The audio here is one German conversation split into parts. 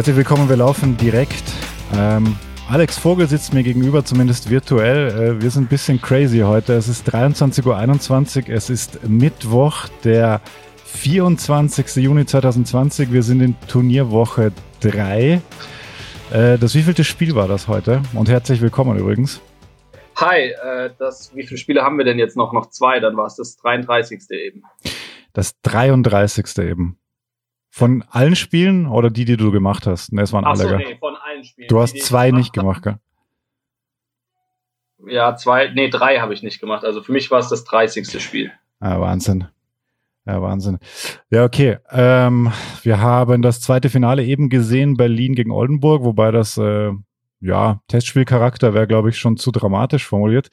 Herzlich willkommen, wir laufen direkt. Ähm, Alex Vogel sitzt mir gegenüber, zumindest virtuell. Äh, wir sind ein bisschen crazy heute. Es ist 23.21 Uhr, es ist Mittwoch, der 24. Juni 2020. Wir sind in Turnierwoche 3. Äh, das wievielte Spiel war das heute? Und herzlich willkommen übrigens. Hi, äh, das, wie viele Spiele haben wir denn jetzt noch? Noch zwei, dann war es das 33. eben. Das 33. eben. Von allen Spielen oder die, die du gemacht hast? Ne, es waren Ach alle. So, nee, von allen Spielen. Du hast die, zwei nicht gemacht, gell? Ja, zwei, nee, drei habe ich nicht gemacht. Also für mich war es das 30. Spiel. Ah, Wahnsinn. Ja, Wahnsinn. Ja, okay. Ähm, wir haben das zweite Finale eben gesehen, Berlin gegen Oldenburg, wobei das äh, ja, Testspielcharakter wäre, glaube ich, schon zu dramatisch formuliert.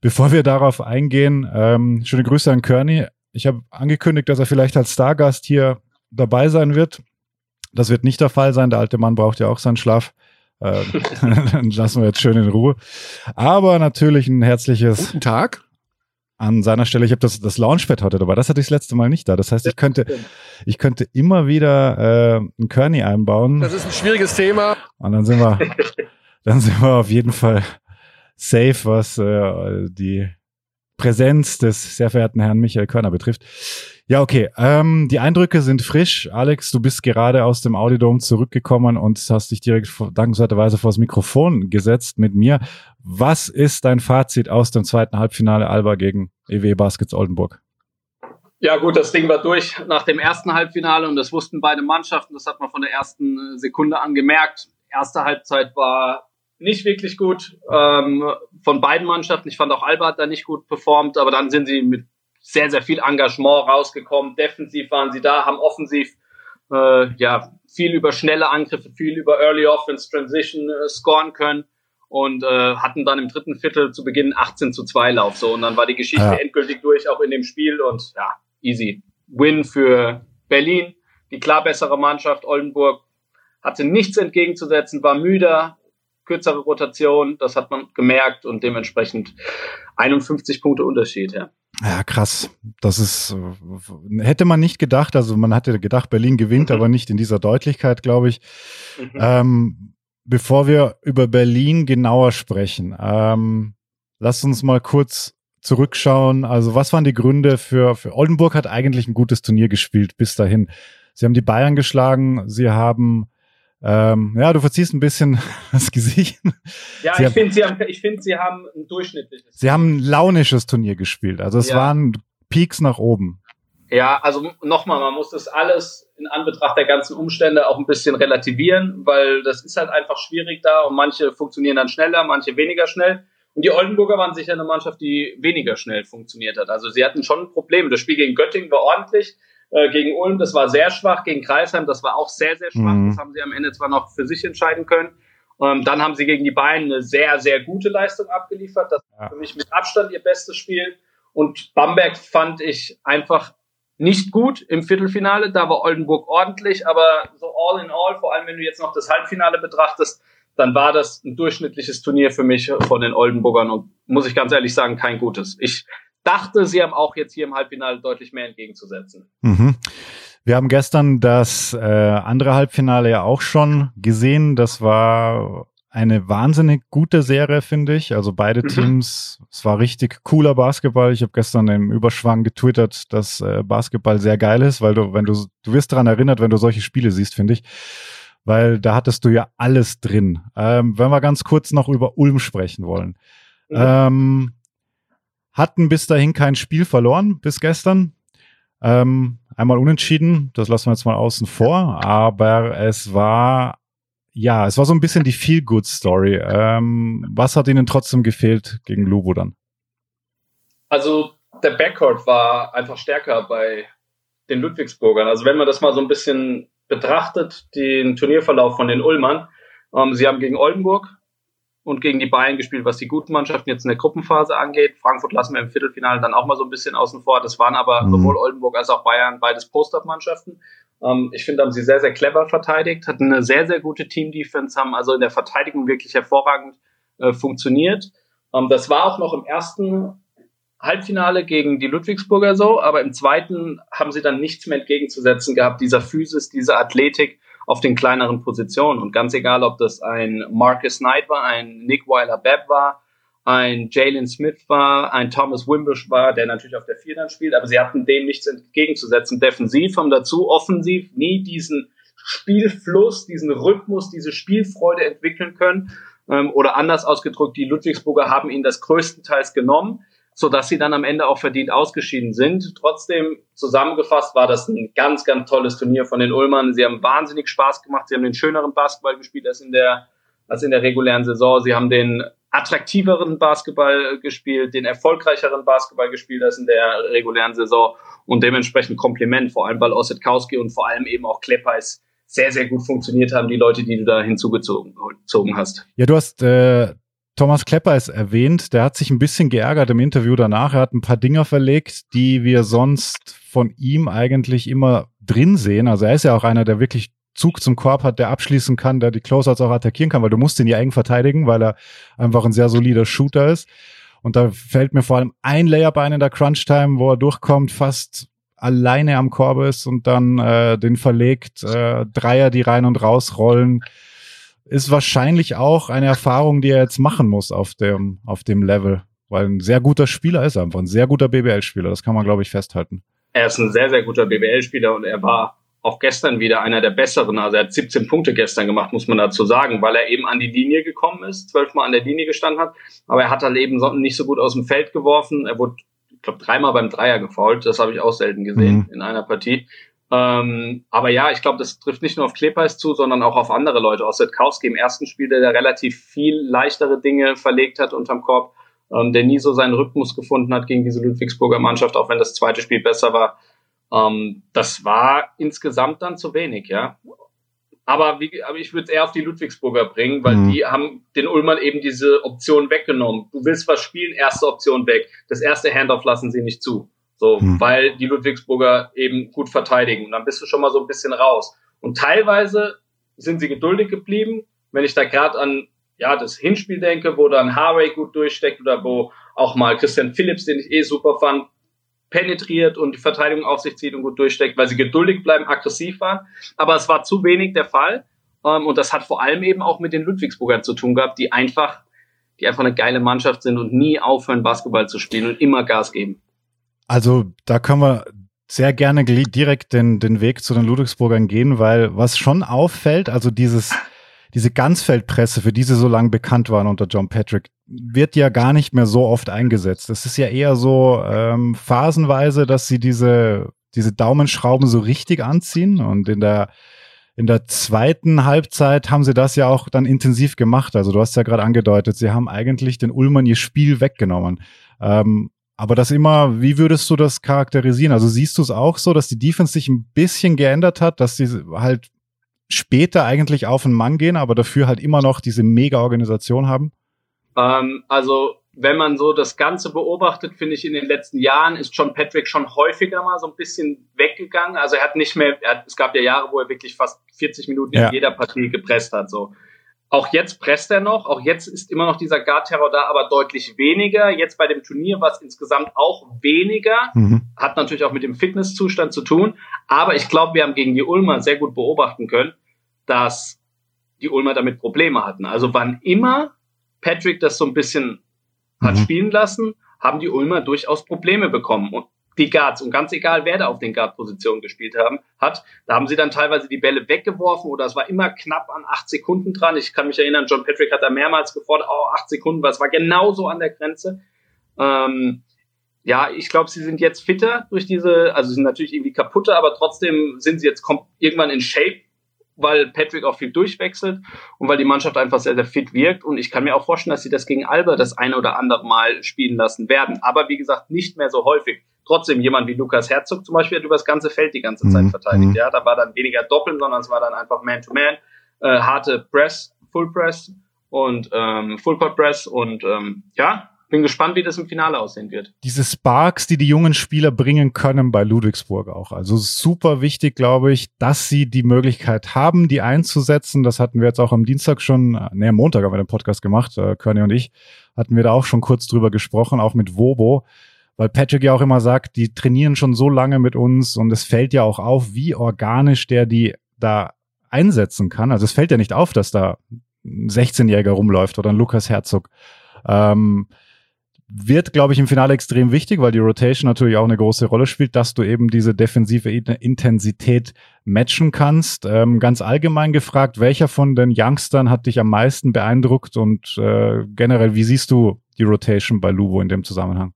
Bevor wir darauf eingehen, ähm, schöne Grüße an Kearney. Ich habe angekündigt, dass er vielleicht als Stargast hier dabei sein wird. Das wird nicht der Fall sein. Der alte Mann braucht ja auch seinen Schlaf. Äh, dann lassen wir jetzt schön in Ruhe. Aber natürlich ein herzliches Guten Tag. An seiner Stelle, ich habe das, das Launchpad heute dabei. Das hatte ich das letzte Mal nicht da. Das heißt, ich könnte, ich könnte immer wieder äh, einen Kearney einbauen. Das ist ein schwieriges Thema. Und dann sind wir, dann sind wir auf jeden Fall safe, was äh, die Präsenz des sehr verehrten Herrn Michael Körner betrifft. Ja, okay. Ähm, die Eindrücke sind frisch. Alex, du bist gerade aus dem Audiodom zurückgekommen und hast dich direkt dankenswerterweise vor das Mikrofon gesetzt mit mir. Was ist dein Fazit aus dem zweiten Halbfinale Alba gegen EW Baskets Oldenburg? Ja gut, das Ding war durch nach dem ersten Halbfinale und das wussten beide Mannschaften. Das hat man von der ersten äh, Sekunde an gemerkt. Erste Halbzeit war nicht wirklich gut ähm, von beiden Mannschaften. Ich fand auch Alba hat da nicht gut performt, aber dann sind sie mit sehr, sehr viel Engagement rausgekommen. Defensiv waren sie da, haben offensiv äh, ja viel über schnelle Angriffe, viel über Early Offense Transition äh, scoren können und äh, hatten dann im dritten Viertel zu Beginn 18 zu 2 Lauf. So, und dann war die Geschichte ja. endgültig durch, auch in dem Spiel und ja, easy. Win für Berlin, die klar bessere Mannschaft. Oldenburg hatte nichts entgegenzusetzen, war müder, kürzere Rotation, das hat man gemerkt und dementsprechend 51 Punkte Unterschied, ja. Ja, krass. Das ist, äh, hätte man nicht gedacht. Also man hatte gedacht, Berlin gewinnt, mhm. aber nicht in dieser Deutlichkeit, glaube ich. Mhm. Ähm, bevor wir über Berlin genauer sprechen, ähm, lasst uns mal kurz zurückschauen. Also was waren die Gründe für, für Oldenburg hat eigentlich ein gutes Turnier gespielt bis dahin. Sie haben die Bayern geschlagen, sie haben ähm, ja, du verziehst ein bisschen das Gesicht. Ja, sie ich finde, sie, haben, ich find, sie haben ein durchschnittliches. Sie haben ein launisches Turnier gespielt. Also es ja. waren Peaks nach oben. Ja, also nochmal, man muss das alles in Anbetracht der ganzen Umstände auch ein bisschen relativieren, weil das ist halt einfach schwierig da und manche funktionieren dann schneller, manche weniger schnell. Und die Oldenburger waren sicher eine Mannschaft, die weniger schnell funktioniert hat. Also sie hatten schon Probleme. Das Spiel gegen Göttingen war ordentlich, äh, gegen Ulm, das war sehr schwach, gegen Kreisheim, das war auch sehr, sehr schwach. Mhm. Das haben sie am Ende zwar noch für sich entscheiden können. Ähm, dann haben sie gegen die Bayern eine sehr, sehr gute Leistung abgeliefert. Das war für mich mit Abstand ihr bestes Spiel. Und Bamberg fand ich einfach nicht gut im Viertelfinale. Da war Oldenburg ordentlich, aber so all in all, vor allem wenn du jetzt noch das Halbfinale betrachtest, dann war das ein durchschnittliches Turnier für mich von den Oldenburgern und muss ich ganz ehrlich sagen, kein gutes. Ich dachte, sie haben auch jetzt hier im Halbfinale deutlich mehr entgegenzusetzen. Mhm. Wir haben gestern das äh, andere Halbfinale ja auch schon gesehen. Das war eine wahnsinnig gute Serie, finde ich. Also beide mhm. Teams, es war richtig cooler Basketball. Ich habe gestern im Überschwang getwittert, dass äh, Basketball sehr geil ist, weil du, wenn du, du wirst daran erinnert, wenn du solche Spiele siehst, finde ich. Weil da hattest du ja alles drin. Ähm, wenn wir ganz kurz noch über Ulm sprechen wollen. Mhm. Ähm, hatten bis dahin kein Spiel verloren, bis gestern. Ähm, einmal unentschieden, das lassen wir jetzt mal außen vor, aber es war, ja, es war so ein bisschen die Feel-Good-Story. Ähm, was hat Ihnen trotzdem gefehlt gegen Lubo dann? Also, der Backcourt war einfach stärker bei den Ludwigsburgern. Also, wenn man das mal so ein bisschen betrachtet, den Turnierverlauf von den Ullmann, ähm, sie haben gegen Oldenburg und gegen die Bayern gespielt, was die guten Mannschaften jetzt in der Gruppenphase angeht. Frankfurt lassen wir im Viertelfinale dann auch mal so ein bisschen außen vor. Das waren aber mhm. sowohl Oldenburg als auch Bayern beides Post-Up-Mannschaften. Ähm, ich finde, haben sie sehr, sehr clever verteidigt, hatten eine sehr, sehr gute Team-Defense, haben also in der Verteidigung wirklich hervorragend äh, funktioniert. Ähm, das war auch noch im ersten Halbfinale gegen die Ludwigsburger so, aber im zweiten haben sie dann nichts mehr entgegenzusetzen gehabt, dieser Physis, diese Athletik auf den kleineren Positionen. Und ganz egal, ob das ein Marcus Knight war, ein Nick Weiler-Bepp war, ein Jalen Smith war, ein Thomas Wimbush war, der natürlich auf der Vier dann spielt, aber sie hatten dem nichts entgegenzusetzen. Defensiv haben dazu offensiv nie diesen Spielfluss, diesen Rhythmus, diese Spielfreude entwickeln können. Ähm, oder anders ausgedrückt, die Ludwigsburger haben ihn das größtenteils genommen, so dass sie dann am Ende auch verdient ausgeschieden sind. Trotzdem zusammengefasst war das ein ganz, ganz tolles Turnier von den Ulmern. Sie haben wahnsinnig Spaß gemacht. Sie haben den schöneren Basketball gespielt als in der, als in der regulären Saison. Sie haben den attraktiveren Basketball gespielt, den erfolgreicheren Basketball gespielt als in der regulären Saison und dementsprechend Kompliment, vor allem weil Ossetkowski und vor allem eben auch Kleppeis sehr, sehr gut funktioniert haben, die Leute, die du da hinzugezogen hast. Ja, du hast äh, Thomas Kleppeis erwähnt, der hat sich ein bisschen geärgert im Interview danach. Er hat ein paar Dinger verlegt, die wir sonst von ihm eigentlich immer drin sehen. Also er ist ja auch einer, der wirklich Zug zum Korb hat, der abschließen kann, der die Closeouts auch attackieren kann, weil du musst ihn ja eng verteidigen, weil er einfach ein sehr solider Shooter ist. Und da fällt mir vor allem ein Layup in der Crunch-Time, wo er durchkommt, fast alleine am Korb ist und dann äh, den verlegt, äh, Dreier, die rein und raus rollen, ist wahrscheinlich auch eine Erfahrung, die er jetzt machen muss auf dem, auf dem Level. Weil ein sehr guter Spieler ist er einfach, ein sehr guter BBL-Spieler, das kann man, glaube ich, festhalten. Er ist ein sehr, sehr guter BBL-Spieler und er war auch gestern wieder einer der besseren. Also er hat 17 Punkte gestern gemacht, muss man dazu sagen, weil er eben an die Linie gekommen ist, zwölfmal an der Linie gestanden hat. Aber er hat halt eben nicht so gut aus dem Feld geworfen. Er wurde, ich glaube, dreimal beim Dreier gefault. Das habe ich auch selten gesehen mhm. in einer Partie. Ähm, aber ja, ich glaube, das trifft nicht nur auf Klepeis zu, sondern auch auf andere Leute. Aus Setkowski im ersten Spiel, der relativ viel leichtere Dinge verlegt hat unterm Korb, ähm, der nie so seinen Rhythmus gefunden hat gegen diese Ludwigsburger Mannschaft, auch wenn das zweite Spiel besser war. Ähm, das war insgesamt dann zu wenig, ja. Aber, wie, aber ich würde es eher auf die Ludwigsburger bringen, weil mhm. die haben den Ulmern eben diese Option weggenommen. Du willst was spielen, erste Option weg. Das erste Handoff lassen sie nicht zu. So, mhm. weil die Ludwigsburger eben gut verteidigen. Und dann bist du schon mal so ein bisschen raus. Und teilweise sind sie geduldig geblieben. Wenn ich da gerade an ja, das Hinspiel denke, wo dann Harvey gut durchsteckt oder wo auch mal Christian Phillips, den ich eh super fand, penetriert und die Verteidigung auf sich zieht und gut durchsteckt, weil sie geduldig bleiben, aggressiv waren. Aber es war zu wenig der Fall. Ähm, und das hat vor allem eben auch mit den Ludwigsburgern zu tun gehabt, die einfach, die einfach eine geile Mannschaft sind und nie aufhören, Basketball zu spielen und immer Gas geben. Also da können wir sehr gerne direkt den, den Weg zu den Ludwigsburgern gehen, weil was schon auffällt, also dieses, diese Ganzfeldpresse, für die sie so lange bekannt waren unter John Patrick, wird ja gar nicht mehr so oft eingesetzt. Es ist ja eher so ähm, phasenweise, dass sie diese, diese Daumenschrauben so richtig anziehen und in der in der zweiten Halbzeit haben sie das ja auch dann intensiv gemacht. Also du hast ja gerade angedeutet, sie haben eigentlich den Ulmern ihr Spiel weggenommen. Ähm, aber das immer, wie würdest du das charakterisieren? Also siehst du es auch so, dass die Defense sich ein bisschen geändert hat, dass sie halt später eigentlich auf den Mann gehen, aber dafür halt immer noch diese Mega-Organisation haben? Ähm, also wenn man so das Ganze beobachtet, finde ich, in den letzten Jahren ist John Patrick schon häufiger mal so ein bisschen weggegangen. Also er hat nicht mehr, hat, es gab ja Jahre, wo er wirklich fast 40 Minuten ja. in jeder Partie gepresst hat. So. Auch jetzt presst er noch, auch jetzt ist immer noch dieser Guard-Terror da, aber deutlich weniger. Jetzt bei dem Turnier war es insgesamt auch weniger. Mhm. Hat natürlich auch mit dem Fitnesszustand zu tun. Aber ich glaube, wir haben gegen die Ulmer sehr gut beobachten können, dass die Ulmer damit Probleme hatten. Also wann immer Patrick das so ein bisschen hat mhm. spielen lassen, haben die Ulmer durchaus Probleme bekommen. Und die Guards, und ganz egal, wer da auf den Guard-Positionen gespielt haben, hat, da haben sie dann teilweise die Bälle weggeworfen oder es war immer knapp an acht Sekunden dran. Ich kann mich erinnern, John Patrick hat da mehrmals gefordert, oh, acht Sekunden, es war genauso an der Grenze. Ähm, ja, ich glaube, sie sind jetzt fitter durch diese, also sie sind natürlich irgendwie kaputter, aber trotzdem sind sie jetzt irgendwann in Shape weil Patrick auch viel durchwechselt und weil die Mannschaft einfach sehr, sehr fit wirkt. Und ich kann mir auch vorstellen, dass sie das gegen Alba das eine oder andere Mal spielen lassen werden. Aber wie gesagt, nicht mehr so häufig. Trotzdem jemand wie Lukas Herzog zum Beispiel hat über das ganze Feld die ganze Zeit mhm. verteidigt. Ja, da war dann weniger Doppeln, sondern es war dann einfach Man-to-Man, -Man, äh, harte Press, Full Press und ähm, Full Court Press und ähm, ja, bin gespannt, wie das im Finale aussehen wird. Diese Sparks, die die jungen Spieler bringen können bei Ludwigsburg auch. Also super wichtig, glaube ich, dass sie die Möglichkeit haben, die einzusetzen. Das hatten wir jetzt auch am Dienstag schon, ne, am Montag haben wir den Podcast gemacht, äh, Körny und ich, hatten wir da auch schon kurz drüber gesprochen, auch mit Wobo. Weil Patrick ja auch immer sagt, die trainieren schon so lange mit uns und es fällt ja auch auf, wie organisch der die da einsetzen kann. Also es fällt ja nicht auf, dass da ein 16-Jähriger rumläuft oder ein Lukas Herzog. Ähm, wird, glaube ich, im Finale extrem wichtig, weil die Rotation natürlich auch eine große Rolle spielt, dass du eben diese defensive Intensität matchen kannst. Ähm, ganz allgemein gefragt, welcher von den Youngstern hat dich am meisten beeindruckt und äh, generell, wie siehst du die Rotation bei Lubo in dem Zusammenhang?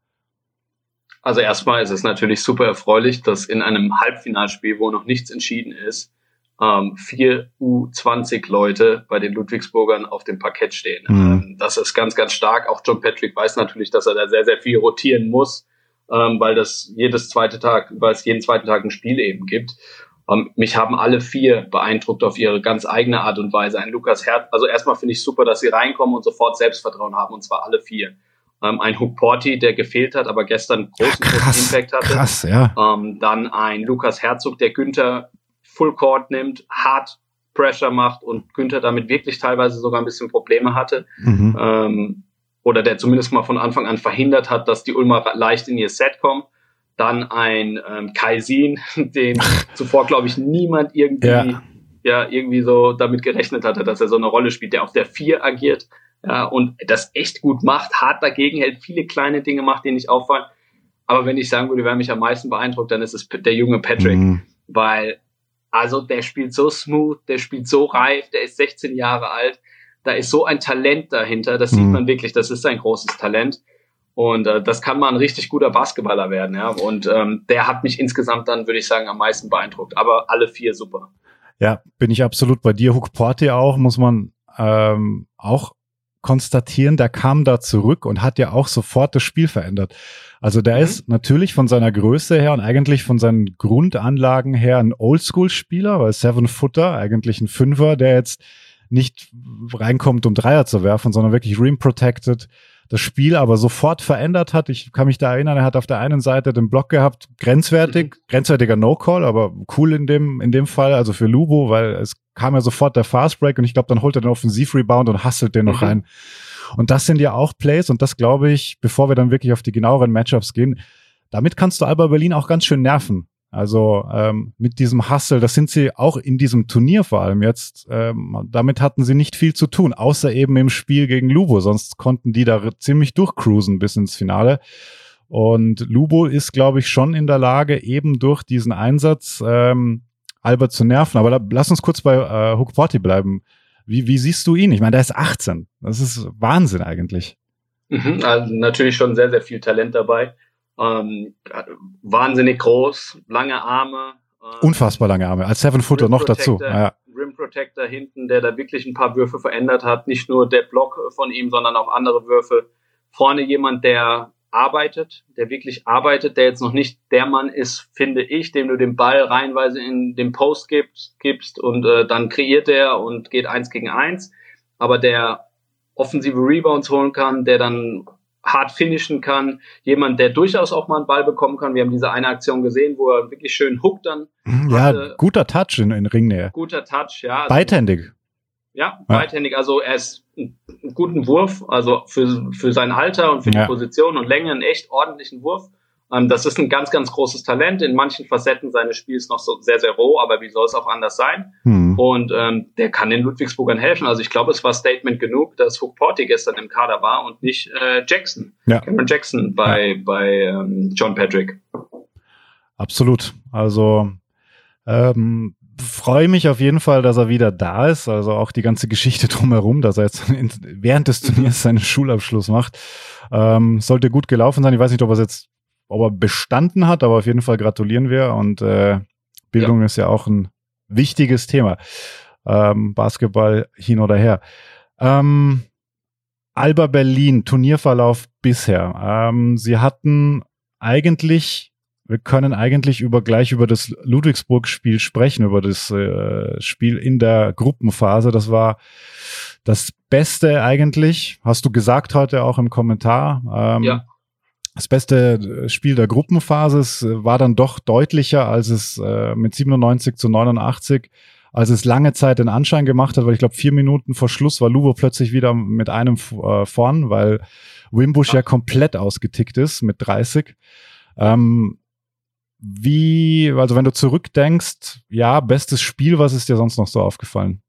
Also erstmal ist es natürlich super erfreulich, dass in einem Halbfinalspiel, wo noch nichts entschieden ist, ähm, vier U20 Leute bei den Ludwigsburgern auf dem Parkett stehen. Mhm. Ähm, das ist ganz, ganz stark. Auch John Patrick weiß natürlich, dass er da sehr, sehr viel rotieren muss, ähm, weil das jedes zweite Tag, weil es jeden zweiten Tag ein Spiel eben gibt. Ähm, mich haben alle vier beeindruckt auf ihre ganz eigene Art und Weise. Ein Lukas Herz, also erstmal finde ich super, dass sie reinkommen und sofort Selbstvertrauen haben, und zwar alle vier. Ähm, ein Hook Porty, der gefehlt hat, aber gestern großen, ja, krass, großen Impact hatte. Krass, ja. Ähm, dann ein Lukas Herzog, der Günther Full Court nimmt, hart Pressure macht und Günther damit wirklich teilweise sogar ein bisschen Probleme hatte. Mhm. Ähm, oder der zumindest mal von Anfang an verhindert hat, dass die Ulmer leicht in ihr Set kommen. Dann ein ähm, Kaisin, den zuvor, glaube ich, niemand irgendwie, ja. ja. irgendwie so damit gerechnet hatte, dass er so eine Rolle spielt, der auf der vier agiert ja, und das echt gut macht, hart dagegen hält, viele kleine Dinge macht, die nicht auffallen. Aber wenn ich sagen würde, wer mich am meisten beeindruckt, dann ist es der junge Patrick, mhm. weil also der spielt so smooth, der spielt so reif, der ist 16 Jahre alt. Da ist so ein Talent dahinter, das mhm. sieht man wirklich, das ist ein großes Talent. Und äh, das kann mal ein richtig guter Basketballer werden, ja. Und ähm, der hat mich insgesamt dann, würde ich sagen, am meisten beeindruckt. Aber alle vier super. Ja, bin ich absolut bei dir. Hook Porte auch, muss man ähm, auch konstatieren, der kam da zurück und hat ja auch sofort das Spiel verändert. Also der mhm. ist natürlich von seiner Größe her und eigentlich von seinen Grundanlagen her ein Oldschool-Spieler, weil Seven Footer, eigentlich ein Fünfer, der jetzt nicht reinkommt, um Dreier zu werfen, sondern wirklich rim protected, das Spiel aber sofort verändert hat. Ich kann mich da erinnern, er hat auf der einen Seite den Block gehabt, grenzwertig, mhm. grenzwertiger No-Call, aber cool in dem, in dem Fall, also für Lubo, weil es kam ja sofort der Fast Break und ich glaube, dann holt er den Offensiv-Rebound und hustelt den mhm. noch rein. Und das sind ja auch Plays und das glaube ich, bevor wir dann wirklich auf die genaueren Matchups gehen, damit kannst du Alba Berlin auch ganz schön nerven. Also ähm, mit diesem Hustle, das sind sie auch in diesem Turnier vor allem jetzt, ähm, damit hatten sie nicht viel zu tun, außer eben im Spiel gegen Lubo, sonst konnten die da ziemlich durchcruisen bis ins Finale. Und Lubo ist, glaube ich, schon in der Lage, eben durch diesen Einsatz ähm, Albert zu nerven. Aber da, lass uns kurz bei äh, Hook Party bleiben. Wie, wie siehst du ihn? Ich meine, der ist 18. Das ist Wahnsinn eigentlich. Mhm, also natürlich schon sehr, sehr viel Talent dabei. Ähm, wahnsinnig groß, lange Arme. Ähm, Unfassbar lange Arme. Als Seven Footer noch dazu. Ja. Rim Protector hinten, der da wirklich ein paar Würfe verändert hat. Nicht nur der Block von ihm, sondern auch andere Würfe. Vorne jemand, der arbeitet, der wirklich arbeitet, der jetzt noch nicht der Mann ist, finde ich, dem du den Ball reinweise in den Post gibst, gibst und äh, dann kreiert er und geht eins gegen eins, aber der offensive Rebounds holen kann, der dann hart finishen kann, jemand, der durchaus auch mal einen Ball bekommen kann. Wir haben diese eine Aktion gesehen, wo er wirklich schön hookt dann. Mhm, ja, hatte. guter Touch in, in Ringnähe. Guter Touch, ja. Also, Beidhändig. Ja, beidhändig. Also er ist einen guten Wurf, also für, für sein Alter und für ja. die Position und Länge einen echt ordentlichen Wurf. Ähm, das ist ein ganz, ganz großes Talent. In manchen Facetten seines Spiels noch so sehr, sehr roh, aber wie soll es auch anders sein? Hm. Und ähm, der kann den Ludwigsburgern helfen. Also ich glaube, es war Statement genug, dass Hook Porty gestern im Kader war und nicht äh, Jackson. Ja. Cameron Jackson bei, ja. bei ähm, John Patrick. Absolut. Also ähm, freue mich auf jeden Fall, dass er wieder da ist. Also auch die ganze Geschichte drumherum, dass er jetzt während des Turniers seinen Schulabschluss macht. Ähm, sollte gut gelaufen sein. Ich weiß nicht, ob er jetzt, ob er bestanden hat, aber auf jeden Fall gratulieren wir. Und äh, Bildung ja. ist ja auch ein wichtiges Thema. Ähm, Basketball hin oder her. Ähm, Alba Berlin, Turnierverlauf bisher. Ähm, sie hatten eigentlich wir können eigentlich über gleich über das Ludwigsburg-Spiel sprechen, über das äh, Spiel in der Gruppenphase. Das war das Beste eigentlich, hast du gesagt heute auch im Kommentar. Ähm, ja. Das beste Spiel der Gruppenphase es war dann doch deutlicher, als es äh, mit 97 zu 89, als es lange Zeit den Anschein gemacht hat, weil ich glaube, vier Minuten vor Schluss war Lubo plötzlich wieder mit einem äh, vorn, weil Wimbush ja. ja komplett ausgetickt ist mit 30. Ähm, wie, also wenn du zurückdenkst, ja, bestes Spiel, was ist dir sonst noch so aufgefallen?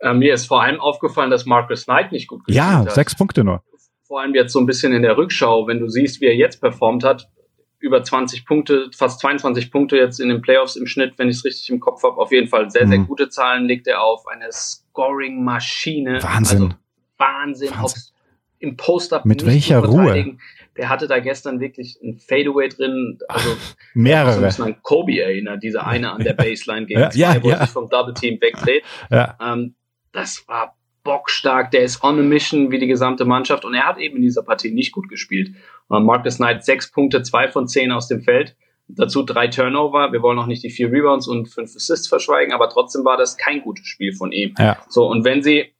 Äh, mir ist vor allem aufgefallen, dass Marcus Knight nicht gut gespielt ja, hat. Ja, sechs Punkte nur. Vor allem jetzt so ein bisschen in der Rückschau, wenn du siehst, wie er jetzt performt hat, über 20 Punkte, fast 22 Punkte jetzt in den Playoffs im Schnitt, wenn ich es richtig im Kopf habe. Auf jeden Fall sehr, sehr mhm. gute Zahlen legt er auf. Eine Scoring-Maschine. Wahnsinn. Also Wahnsinn. Wahnsinn. Im Post-Up. Mit welcher Ruhe? Der hatte da gestern wirklich ein Fadeaway drin. Also Ach, mehrere. Ich an Kobe erinnert, dieser eine an der Baseline gegen ja, zwei, ja, wo ja. sich vom Double Team wegdreht. Ja. Ähm, das war bockstark, der ist on a mission wie die gesamte Mannschaft und er hat eben in dieser Partie nicht gut gespielt. Marcus Knight sechs Punkte, zwei von zehn aus dem Feld. Dazu drei Turnover. Wir wollen auch nicht die vier Rebounds und fünf Assists verschweigen, aber trotzdem war das kein gutes Spiel von ihm. Ja. So, und wenn sie,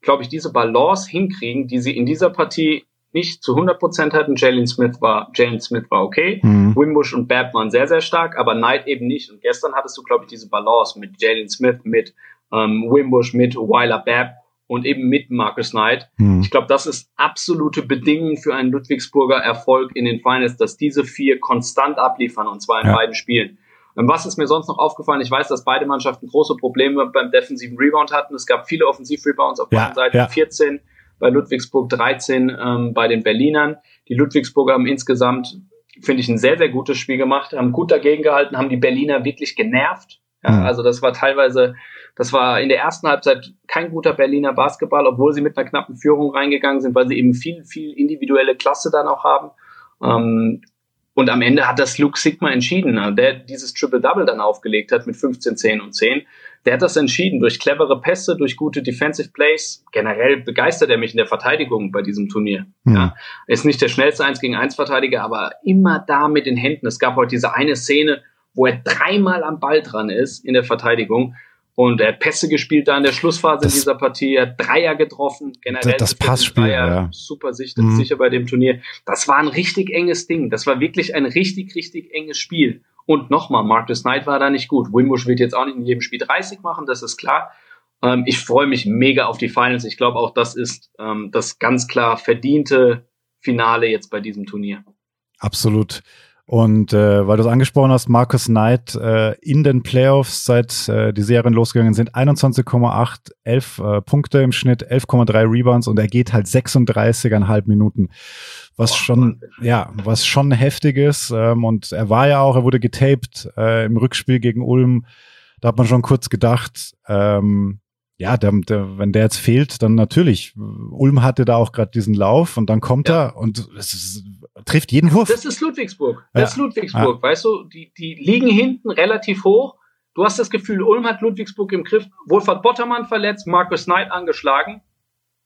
glaube ich, diese Balance hinkriegen, die sie in dieser Partie nicht zu 100% hatten, Jalen Smith war, Jalen Smith war okay, mhm. Wimbush und Bab waren sehr, sehr stark, aber Knight eben nicht. Und gestern hattest du, glaube ich, diese Balance mit Jalen Smith, mit ähm, Wimbush, mit Weiler Babb und eben mit Marcus Knight. Hm. Ich glaube, das ist absolute Bedingung für einen Ludwigsburger Erfolg in den Finals, dass diese vier konstant abliefern und zwar in ja. beiden Spielen. Und was ist mir sonst noch aufgefallen? Ich weiß, dass beide Mannschaften große Probleme beim defensiven Rebound hatten. Es gab viele Offensivrebounds auf beiden ja, Seiten. Ja. 14 bei Ludwigsburg, 13 ähm, bei den Berlinern. Die Ludwigsburger haben insgesamt, finde ich, ein sehr, sehr gutes Spiel gemacht, haben gut dagegen gehalten, haben die Berliner wirklich genervt. Ja, mhm. Also das war teilweise das war in der ersten Halbzeit kein guter Berliner Basketball, obwohl sie mit einer knappen Führung reingegangen sind, weil sie eben viel, viel individuelle Klasse dann auch haben. Ähm, und am Ende hat das Luke Sigma entschieden, ne? der dieses Triple-Double dann aufgelegt hat mit 15, 10 und 10. Der hat das entschieden durch clevere Pässe, durch gute Defensive Plays. Generell begeistert er mich in der Verteidigung bei diesem Turnier. Mhm. Ja, ist nicht der schnellste 1 gegen 1 Verteidiger, aber immer da mit den Händen. Es gab heute diese eine Szene, wo er dreimal am Ball dran ist in der Verteidigung. Und er hat Pässe gespielt da in der Schlussphase das, in dieser Partie. Er hat Dreier getroffen. Generell das Passspiel, Dreier ja. super sicher, mhm. sicher bei dem Turnier. Das war ein richtig enges Ding. Das war wirklich ein richtig, richtig enges Spiel. Und nochmal, Marcus Knight war da nicht gut. Wimbush wird jetzt auch nicht in jedem Spiel 30 machen, das ist klar. Ähm, ich freue mich mega auf die Finals. Ich glaube auch, das ist ähm, das ganz klar verdiente Finale jetzt bei diesem Turnier. Absolut. Und äh, weil du es angesprochen hast, Marcus Knight äh, in den Playoffs, seit äh, die Serien losgegangen sind, 21,8, 11 äh, Punkte im Schnitt, 11,3 Rebounds und er geht halt 36,5 Minuten. Was schon, ja, was schon heftig ist. Ähm, und er war ja auch, er wurde getaped äh, im Rückspiel gegen Ulm. Da hat man schon kurz gedacht, ähm, ja, der, der, wenn der jetzt fehlt, dann natürlich. Ulm hatte da auch gerade diesen Lauf und dann kommt ja. er und es ist, trifft jeden Wurf. Das ist Ludwigsburg. Das ja. ist Ludwigsburg. Ja. Weißt du, die, die liegen hinten relativ hoch. Du hast das Gefühl, Ulm hat Ludwigsburg im Griff. Wohlfahrt Bottermann verletzt, Markus Knight angeschlagen.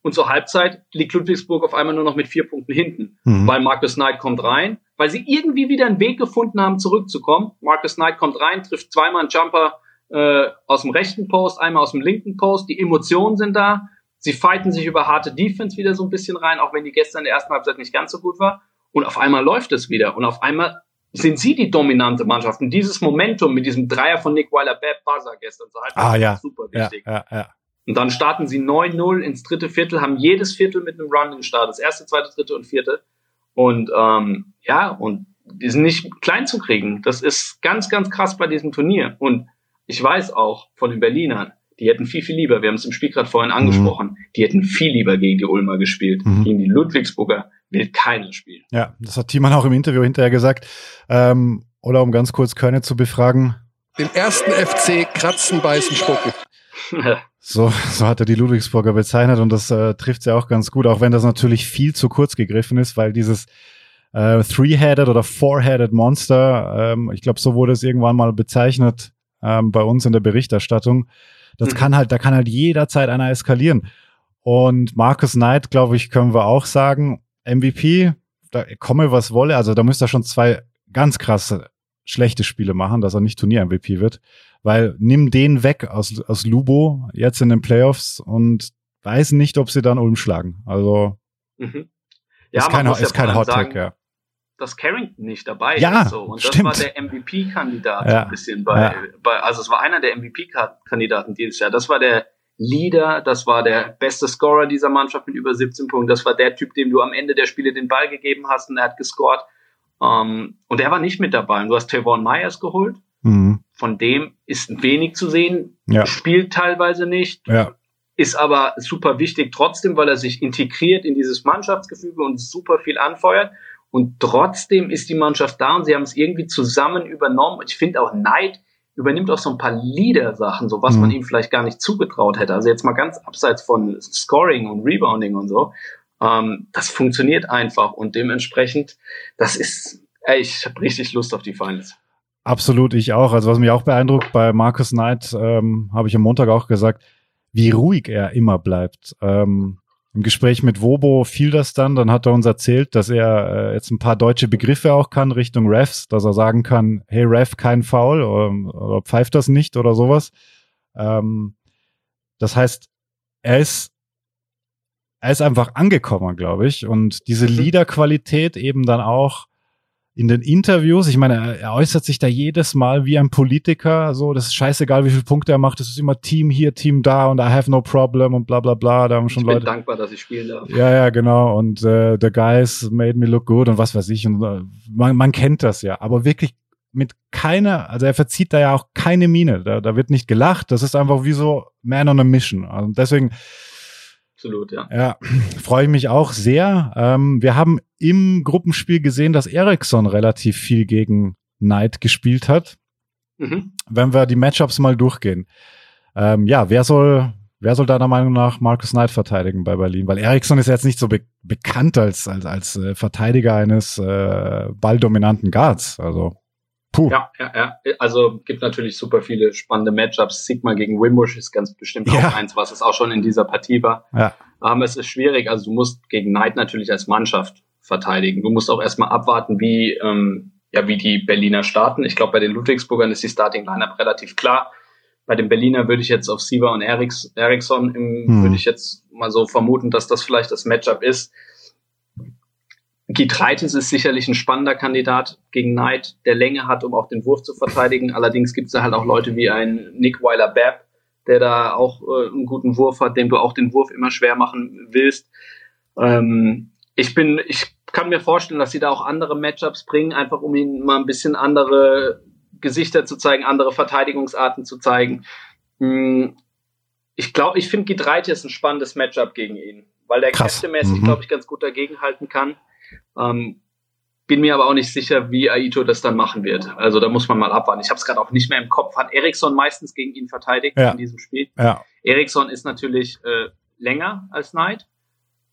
Und zur Halbzeit liegt Ludwigsburg auf einmal nur noch mit vier Punkten hinten, mhm. weil Markus Knight kommt rein, weil sie irgendwie wieder einen Weg gefunden haben, zurückzukommen. Markus Knight kommt rein, trifft zweimal einen Jumper, äh, aus dem rechten Post, einmal aus dem linken Post. Die Emotionen sind da. Sie fighten sich über harte Defense wieder so ein bisschen rein, auch wenn die gestern in der ersten Halbzeit nicht ganz so gut war. Und auf einmal läuft es wieder. Und auf einmal sind sie die dominante Mannschaft. Und dieses Momentum mit diesem Dreier von Nick Weiler, Bad Buzzer gestern zur Halbzeit, ah, ja. super wichtig. Ja, ja, ja. Und dann starten sie 9-0 ins dritte Viertel, haben jedes Viertel mit einem Run gestartet. Das erste, zweite, dritte und vierte. Und ähm, ja, und die sind nicht klein zu kriegen. Das ist ganz, ganz krass bei diesem Turnier. Und ich weiß auch von den Berlinern, die hätten viel, viel lieber, wir haben es im Spiel gerade vorhin mhm. angesprochen, mhm. die hätten viel lieber gegen die Ulmer gespielt. Mhm. Gegen die Ludwigsburger will keiner spielen. Ja, das hat Thiemann auch im Interview hinterher gesagt. Ähm, oder um ganz kurz Körne zu befragen. Den ersten FC kratzen, beißen, spucken. So, so hat er die Ludwigsburger bezeichnet und das äh, trifft sie auch ganz gut, auch wenn das natürlich viel zu kurz gegriffen ist, weil dieses äh, Three-Headed oder Four-Headed Monster, ähm, ich glaube, so wurde es irgendwann mal bezeichnet, ähm, bei uns in der Berichterstattung. Das mhm. kann halt, da kann halt jederzeit einer eskalieren. Und Marcus Knight, glaube ich, können wir auch sagen, MVP, da komme was wolle. Also da müsste er schon zwei ganz krasse schlechte Spiele machen, dass er nicht Turnier-MVP wird. Weil nimm den weg aus, aus Lubo jetzt in den Playoffs und weiß nicht, ob sie dann Ulm schlagen. Also mhm. ja, ist kein, ist kein Hot Tag, ja dass Carrington nicht dabei ja, ist. So. Und das stimmt. war der MVP-Kandidat ja, ein bisschen bei, ja. bei, also es war einer der MVP-Kandidaten dieses Jahr. Das war der Leader, das war der beste Scorer dieser Mannschaft mit über 17 Punkten. Das war der Typ, dem du am Ende der Spiele den Ball gegeben hast und er hat gescored. Ähm, und er war nicht mit dabei. Und du hast Tavon Myers geholt. Mhm. Von dem ist wenig zu sehen. Ja. Spielt teilweise nicht. Ja. Ist aber super wichtig trotzdem, weil er sich integriert in dieses Mannschaftsgefüge und super viel anfeuert. Und trotzdem ist die Mannschaft da und sie haben es irgendwie zusammen übernommen. Ich finde auch Neid übernimmt auch so ein paar Leader-Sachen, so was mhm. man ihm vielleicht gar nicht zugetraut hätte. Also jetzt mal ganz abseits von Scoring und Rebounding und so. Ähm, das funktioniert einfach und dementsprechend, das ist, ey, ich habe richtig Lust auf die Finals. Absolut, ich auch. Also was mich auch beeindruckt bei Marcus Knight, ähm, habe ich am Montag auch gesagt, wie ruhig er immer bleibt. Ähm, im Gespräch mit Wobo fiel das dann, dann hat er uns erzählt, dass er äh, jetzt ein paar deutsche Begriffe auch kann Richtung Refs, dass er sagen kann, hey Ref, kein Foul oder, oder pfeift das nicht oder sowas. Ähm, das heißt, er ist er ist einfach angekommen, glaube ich, und diese mhm. Leaderqualität eben dann auch in den Interviews, ich meine, er äußert sich da jedes Mal wie ein Politiker, so, das ist scheißegal, wie viele Punkte er macht, das ist immer Team hier, Team da und I have no problem und bla bla bla, da haben schon ich bin Leute. dankbar, dass ich spielen darf. Ja, ja, genau, und äh, the guys made me look good und was weiß ich, und äh, man, man kennt das ja, aber wirklich mit keiner, also er verzieht da ja auch keine Miene, da, da wird nicht gelacht, das ist einfach wie so Man on a Mission, also deswegen, Absolut, ja. Ja, freue ich mich auch sehr. Ähm, wir haben im Gruppenspiel gesehen, dass Ericsson relativ viel gegen Knight gespielt hat. Mhm. Wenn wir die Matchups mal durchgehen. Ähm, ja, wer soll, wer soll deiner Meinung nach Marcus Knight verteidigen bei Berlin? Weil Ericsson ist jetzt nicht so be bekannt als, als, als äh, Verteidiger eines äh, balldominanten Guards. Also Puh. Ja, ja, ja. Also gibt natürlich super viele spannende Matchups. Sigma gegen Wimbush ist ganz bestimmt ja. auch eins, was es auch schon in dieser Partie war. Ja. Aber es ist schwierig. Also du musst gegen Knight natürlich als Mannschaft verteidigen. Du musst auch erstmal abwarten, wie, ähm, ja, wie die Berliner starten. Ich glaube, bei den Ludwigsburgern ist die Starting Lineup relativ klar. Bei den Berliner würde ich jetzt auf Siva und Eriks, Eriksson im, hm. würde ich jetzt mal so vermuten, dass das vielleicht das Matchup ist. Gitreitis ist sicherlich ein spannender Kandidat gegen Knight, der Länge hat, um auch den Wurf zu verteidigen. Allerdings gibt es da halt auch Leute wie ein Nick Weiler-Babb, der da auch äh, einen guten Wurf hat, dem du auch den Wurf immer schwer machen willst. Ähm, ich bin, ich kann mir vorstellen, dass sie da auch andere Matchups bringen, einfach um ihnen mal ein bisschen andere Gesichter zu zeigen, andere Verteidigungsarten zu zeigen. Hm, ich glaube, ich finde Gitreitis ein spannendes Matchup gegen ihn, weil der kräftemäßig, mhm. glaube ich, ganz gut dagegenhalten kann. Ähm, bin mir aber auch nicht sicher, wie Aito das dann machen wird. Also da muss man mal abwarten. Ich habe es gerade auch nicht mehr im Kopf. Hat Eriksson meistens gegen ihn verteidigt ja. in diesem Spiel? Ja. Eriksson ist natürlich äh, länger als Knight,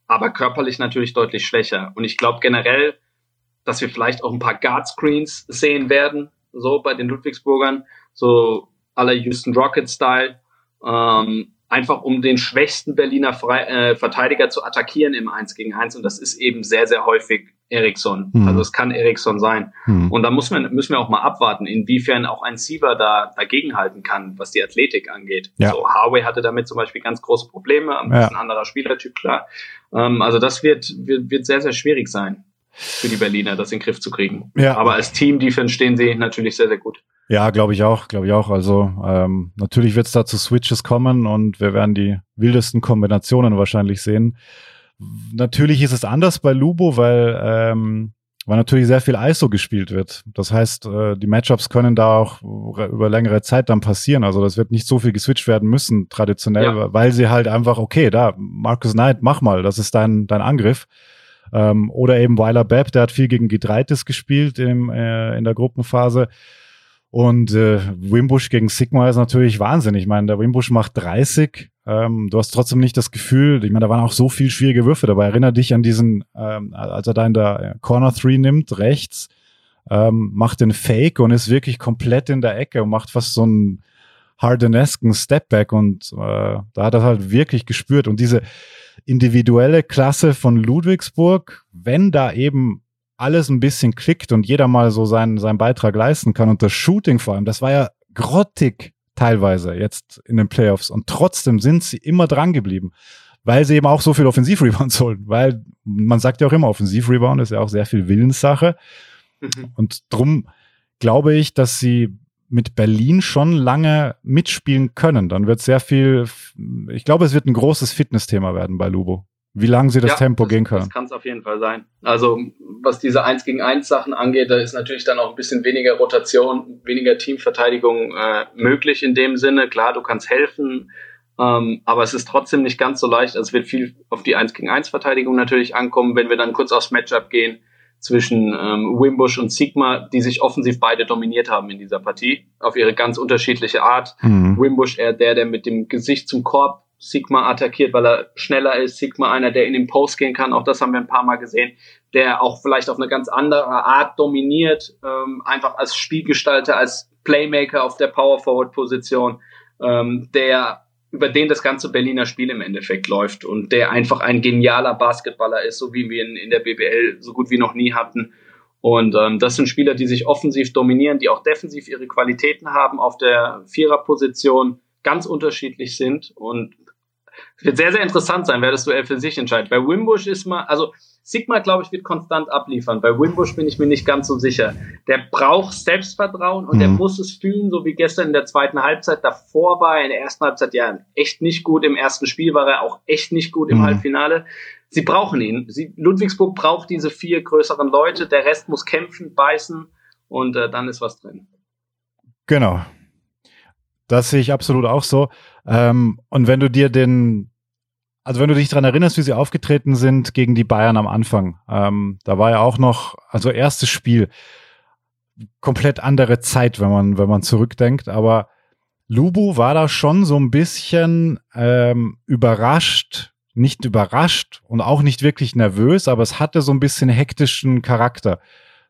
aber körperlich natürlich deutlich schwächer. Und ich glaube generell, dass wir vielleicht auch ein paar Guard Screens sehen werden, so bei den Ludwigsburgern, so aller Houston Rocket Style. Ähm, einfach um den schwächsten Berliner Fre äh, Verteidiger zu attackieren im 1 gegen 1 und das ist eben sehr, sehr häufig Eriksson. Mhm. Also es kann Eriksson sein. Mhm. Und da muss man, müssen wir auch mal abwarten, inwiefern auch ein Siever da dagegenhalten kann, was die Athletik angeht. Ja. So, Harvey hatte damit zum Beispiel ganz große Probleme, ein bisschen ja. anderer Spielertyp, klar. Ähm, also das wird, wird, wird sehr, sehr schwierig sein für die Berliner, das in den Griff zu kriegen. Ja. Aber als Team-Defense stehen sie natürlich sehr, sehr gut. Ja, glaube ich auch, glaube ich auch. Also ähm, natürlich wird es da zu Switches kommen und wir werden die wildesten Kombinationen wahrscheinlich sehen. Natürlich ist es anders bei Lubo, weil, ähm, weil natürlich sehr viel ISO gespielt wird. Das heißt, äh, die Matchups können da auch über längere Zeit dann passieren. Also das wird nicht so viel geswitcht werden müssen, traditionell, ja. weil sie halt einfach, okay, da, Marcus Knight, mach mal, das ist dein, dein Angriff. Ähm, oder eben Weiler Bepp, der hat viel gegen Gitreitis gespielt im, äh, in der Gruppenphase. Und äh, Wimbush gegen Sigma ist natürlich Wahnsinn. Ich meine, der Wimbush macht 30. Ähm, du hast trotzdem nicht das Gefühl, ich meine, da waren auch so viel schwierige Würfe dabei. Erinner dich an diesen, ähm, als er da in der Corner 3 nimmt, rechts, ähm, macht den Fake und ist wirklich komplett in der Ecke und macht fast so einen Hardenesken Stepback und äh, da hat er halt wirklich gespürt. Und diese individuelle Klasse von Ludwigsburg, wenn da eben alles ein bisschen klickt und jeder mal so seinen, seinen Beitrag leisten kann und das Shooting vor allem, das war ja grottig teilweise jetzt in den Playoffs und trotzdem sind sie immer dran geblieben, weil sie eben auch so viel Offensivrebounds holen, weil man sagt ja auch immer, Offensivrebound ist ja auch sehr viel Willenssache mhm. und drum glaube ich, dass sie mit Berlin schon lange mitspielen können. Dann wird sehr viel, ich glaube, es wird ein großes Fitnessthema werden bei Lubo. Wie lange sie das ja, Tempo das, gehen können. Das kann es auf jeden Fall sein. Also was diese 1 gegen 1 Sachen angeht, da ist natürlich dann auch ein bisschen weniger Rotation, weniger Teamverteidigung äh, möglich in dem Sinne. Klar, du kannst helfen, ähm, aber es ist trotzdem nicht ganz so leicht. Also es wird viel auf die 1 gegen 1 Verteidigung natürlich ankommen. Wenn wir dann kurz aufs Matchup gehen zwischen ähm, Wimbush und Sigma, die sich offensiv beide dominiert haben in dieser Partie, auf ihre ganz unterschiedliche Art. Mhm. Wimbush eher der, der mit dem Gesicht zum Korb Sigma attackiert, weil er schneller ist. Sigma einer, der in den Post gehen kann. Auch das haben wir ein paar Mal gesehen. Der auch vielleicht auf eine ganz andere Art dominiert. Ähm, einfach als Spielgestalter, als Playmaker auf der Power Forward Position. Ähm, der über den das ganze Berliner Spiel im Endeffekt läuft und der einfach ein genialer Basketballer ist, so wie wir ihn in der BBL so gut wie noch nie hatten. Und ähm, das sind Spieler, die sich offensiv dominieren, die auch defensiv ihre Qualitäten haben auf der Viererposition, ganz unterschiedlich sind und wird sehr, sehr interessant sein, wer das Duell für sich entscheidet. Bei Wimbush ist mal, also Sigma, glaube ich, wird konstant abliefern. Bei Wimbush bin ich mir nicht ganz so sicher. Der braucht Selbstvertrauen und mhm. der muss es fühlen, so wie gestern in der zweiten Halbzeit. Davor war er in der ersten Halbzeit ja echt nicht gut. Im ersten Spiel war er auch echt nicht gut im mhm. Halbfinale. Sie brauchen ihn. Sie, Ludwigsburg braucht diese vier größeren Leute. Der Rest muss kämpfen, beißen und äh, dann ist was drin. Genau. Das sehe ich absolut auch so. Ähm, und wenn du dir den, also wenn du dich dran erinnerst, wie sie aufgetreten sind gegen die Bayern am Anfang, ähm, da war ja auch noch, also erstes Spiel, komplett andere Zeit, wenn man, wenn man zurückdenkt, aber Lubu war da schon so ein bisschen ähm, überrascht, nicht überrascht und auch nicht wirklich nervös, aber es hatte so ein bisschen hektischen Charakter.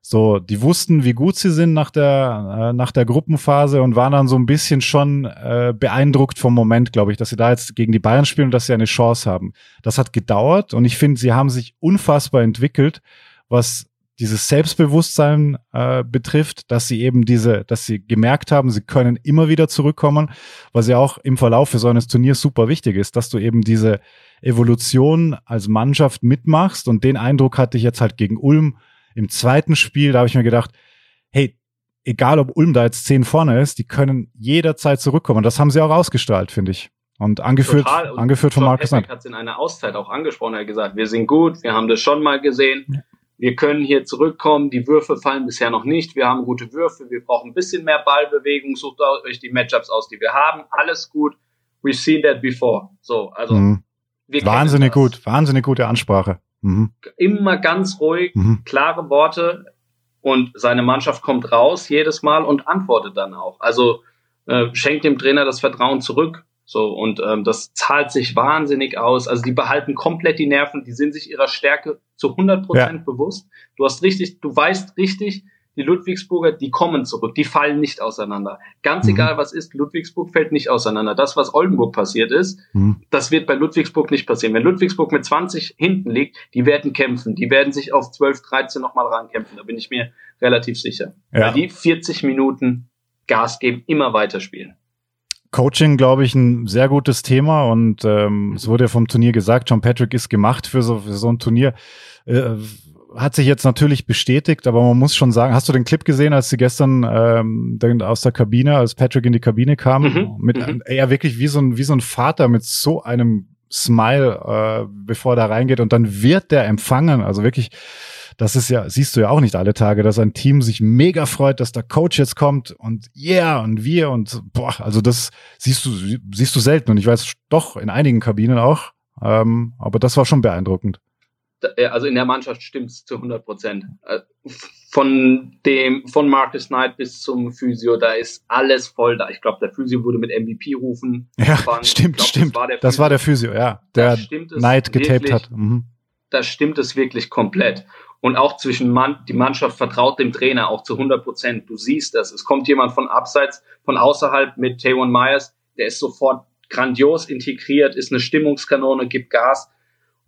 So, die wussten, wie gut sie sind nach der, äh, nach der Gruppenphase und waren dann so ein bisschen schon äh, beeindruckt vom Moment, glaube ich, dass sie da jetzt gegen die Bayern spielen und dass sie eine Chance haben. Das hat gedauert und ich finde, sie haben sich unfassbar entwickelt, was dieses Selbstbewusstsein äh, betrifft, dass sie eben diese, dass sie gemerkt haben, sie können immer wieder zurückkommen, was ja auch im Verlauf für so eines Turniers super wichtig ist, dass du eben diese Evolution als Mannschaft mitmachst und den Eindruck hatte ich jetzt halt gegen Ulm, im zweiten Spiel, da habe ich mir gedacht, hey, egal ob Ulm da jetzt zehn vorne ist, die können jederzeit zurückkommen. Und das haben sie auch ausgestrahlt, finde ich. Und angeführt, Und angeführt von Markus Knight. hat es in einer Auszeit auch angesprochen. Er hat gesagt, wir sind gut, wir haben das schon mal gesehen. Ja. Wir können hier zurückkommen. Die Würfe fallen bisher noch nicht. Wir haben gute Würfe. Wir brauchen ein bisschen mehr Ballbewegung. Sucht euch die Matchups aus, die wir haben. Alles gut. We've seen that before. So, also. Mhm. Wahnsinnig gut. Wahnsinnig gute Ansprache. Mhm. Immer ganz ruhig, mhm. klare Worte und seine Mannschaft kommt raus jedes Mal und antwortet dann auch. Also äh, schenkt dem Trainer das Vertrauen zurück. So, und ähm, das zahlt sich wahnsinnig aus. Also die behalten komplett die Nerven, die sind sich ihrer Stärke zu 100 Prozent ja. bewusst. Du hast richtig, du weißt richtig, die Ludwigsburger, die kommen zurück, die fallen nicht auseinander. Ganz mhm. egal, was ist, Ludwigsburg fällt nicht auseinander. Das, was Oldenburg passiert ist, mhm. das wird bei Ludwigsburg nicht passieren. Wenn Ludwigsburg mit 20 hinten liegt, die werden kämpfen, die werden sich auf 12, 13 nochmal rankämpfen, da bin ich mir relativ sicher. Ja. Weil die 40 Minuten Gas geben, immer weiterspielen. Coaching, glaube ich, ein sehr gutes Thema und ähm, es wurde ja vom Turnier gesagt, John Patrick ist gemacht für so, für so ein Turnier. Äh, hat sich jetzt natürlich bestätigt, aber man muss schon sagen, hast du den Clip gesehen, als sie gestern ähm, aus der Kabine, als Patrick in die Kabine kam, mhm. mit mhm. er wirklich wie so ein wie so ein Vater mit so einem Smile, äh, bevor er da reingeht und dann wird der empfangen, also wirklich das ist ja, siehst du ja auch nicht alle Tage, dass ein Team sich mega freut, dass der Coach jetzt kommt und yeah und wir und boah, also das siehst du, siehst du selten und ich weiß doch in einigen Kabinen auch, ähm, aber das war schon beeindruckend. Äh, also in der Mannschaft stimmt es zu 100 Prozent. Äh, von dem, von Marcus Knight bis zum Physio, da ist alles voll da. Ich glaube, der Physio wurde mit MVP rufen. Ja, stimmt, glaub, stimmt. Das war, das war, der Physio, ja. Der Knight getaped wirklich, hat. Mhm. Da stimmt es wirklich komplett. Und auch zwischen Mann, die Mannschaft vertraut dem Trainer auch zu 100 Prozent. Du siehst das. Es kommt jemand von abseits, von außerhalb mit Taywon Myers, der ist sofort grandios integriert, ist eine Stimmungskanone, gibt Gas.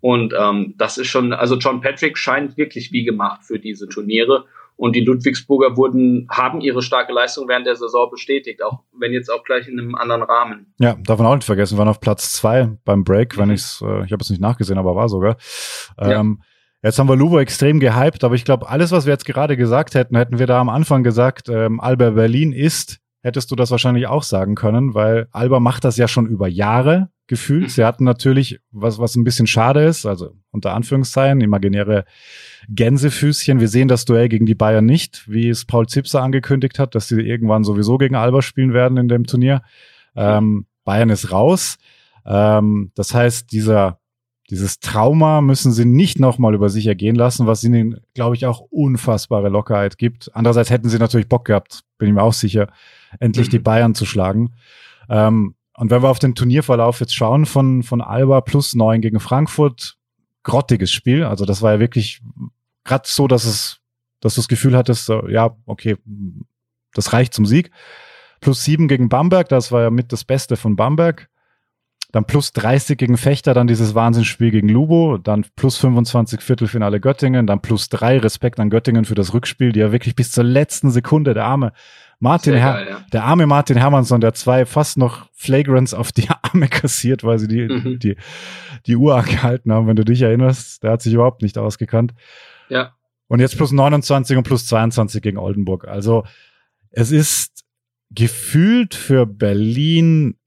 Und ähm, das ist schon, also John Patrick scheint wirklich wie gemacht für diese Turniere. Und die Ludwigsburger wurden, haben ihre starke Leistung während der Saison bestätigt, auch wenn jetzt auch gleich in einem anderen Rahmen. Ja, darf man auch nicht vergessen, waren auf Platz zwei beim Break, mhm. wenn ich's, äh, ich habe es nicht nachgesehen, aber war sogar. Ähm, ja. Jetzt haben wir Lubo extrem gehypt, aber ich glaube, alles, was wir jetzt gerade gesagt hätten, hätten wir da am Anfang gesagt, ähm, Albert Berlin ist hättest du das wahrscheinlich auch sagen können, weil Alba macht das ja schon über Jahre gefühlt. Sie hatten natürlich, was, was ein bisschen schade ist, also unter Anführungszeichen, imaginäre Gänsefüßchen. Wir sehen das Duell gegen die Bayern nicht, wie es Paul Zipser angekündigt hat, dass sie irgendwann sowieso gegen Alba spielen werden in dem Turnier. Ähm, Bayern ist raus. Ähm, das heißt, dieser, dieses Trauma müssen sie nicht nochmal über sich ergehen lassen, was ihnen, glaube ich, auch unfassbare Lockerheit gibt. Andererseits hätten sie natürlich Bock gehabt, bin ich mir auch sicher, endlich mhm. die Bayern zu schlagen. Ähm, und wenn wir auf den Turnierverlauf jetzt schauen von, von Alba plus neun gegen Frankfurt, grottiges Spiel. Also das war ja wirklich gerade so, dass es, dass du das Gefühl hattest, ja, okay, das reicht zum Sieg. Plus sieben gegen Bamberg, das war ja mit das Beste von Bamberg. Dann plus 30 gegen Fechter, dann dieses Wahnsinnsspiel gegen Lubo, dann plus 25 Viertelfinale Göttingen, dann plus drei Respekt an Göttingen für das Rückspiel, die ja wirklich bis zur letzten Sekunde der Arme Martin, geil, ja. der arme Martin Hermannsson, der zwei fast noch Flagrants auf die Arme kassiert, weil sie die, mhm. die, die Uhr angehalten haben. Wenn du dich erinnerst, der hat sich überhaupt nicht ausgekannt. Ja. Und jetzt plus 29 und plus 22 gegen Oldenburg. Also es ist gefühlt für Berlin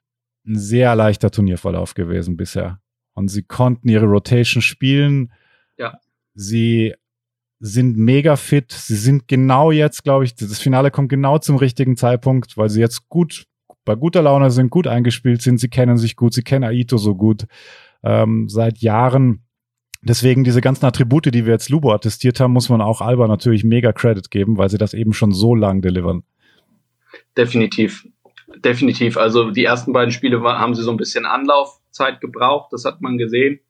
ein sehr leichter Turnierverlauf gewesen bisher. Und sie konnten ihre Rotation spielen. Ja. Sie sind mega fit. Sie sind genau jetzt, glaube ich, das Finale kommt genau zum richtigen Zeitpunkt, weil sie jetzt gut, bei guter Laune sind, gut eingespielt sind. Sie kennen sich gut, sie kennen Aito so gut ähm, seit Jahren. Deswegen diese ganzen Attribute, die wir jetzt Lubo attestiert haben, muss man auch Alba natürlich mega Credit geben, weil sie das eben schon so lang delivern. Definitiv. Definitiv. Also die ersten beiden Spiele war, haben sie so ein bisschen Anlaufzeit gebraucht, das hat man gesehen.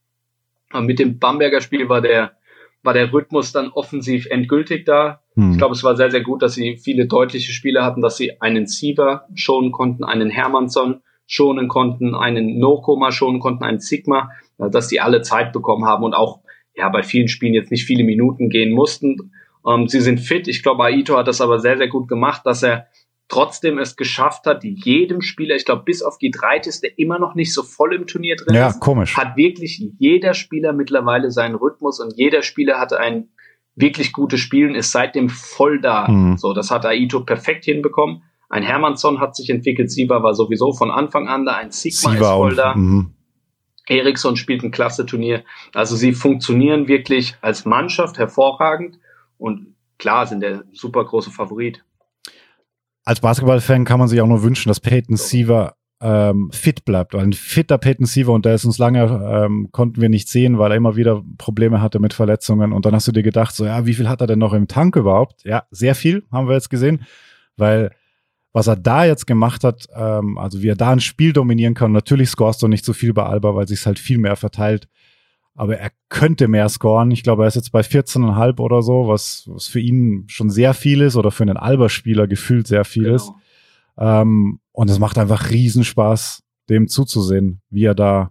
Aber mit dem Bamberger Spiel war der war der Rhythmus dann offensiv endgültig da. Hm. Ich glaube, es war sehr, sehr gut, dass sie viele deutliche Spiele hatten, dass sie einen Siever schonen konnten, einen Hermannsson schonen konnten, einen Nokoma schonen konnten, einen Sigma, dass die alle Zeit bekommen haben und auch ja bei vielen Spielen jetzt nicht viele Minuten gehen mussten. Ähm, sie sind fit. Ich glaube, Aito hat das aber sehr, sehr gut gemacht, dass er trotzdem es geschafft hat, jedem Spieler, ich glaube, bis auf Gidreitis, der immer noch nicht so voll im Turnier drin ja, ist, komisch. hat wirklich jeder Spieler mittlerweile seinen Rhythmus und jeder Spieler hatte ein wirklich gutes Spiel und ist seitdem voll da. Mhm. So, das hat Aito perfekt hinbekommen. Ein Hermannsson hat sich entwickelt, Siva war sowieso von Anfang an da, ein Sigma Siva ist voll da. Mhm. Eriksson spielt ein klasse Turnier. Also sie funktionieren wirklich als Mannschaft hervorragend und klar sind der super große Favorit als Basketballfan kann man sich auch nur wünschen, dass Peyton Siever ähm, fit bleibt. Weil ein fitter Peyton Siever und der ist uns lange, ähm, konnten wir nicht sehen, weil er immer wieder Probleme hatte mit Verletzungen. Und dann hast du dir gedacht, so, ja, wie viel hat er denn noch im Tank überhaupt? Ja, sehr viel, haben wir jetzt gesehen. Weil was er da jetzt gemacht hat, ähm, also wie er da ein Spiel dominieren kann, natürlich scorest du nicht so viel bei Alba, weil sich halt viel mehr verteilt aber er könnte mehr scoren. Ich glaube, er ist jetzt bei 14,5 oder so, was, was für ihn schon sehr viel ist oder für einen Alberspieler gefühlt sehr viel genau. ist. Ähm, und es macht einfach Riesenspaß, dem zuzusehen, wie er da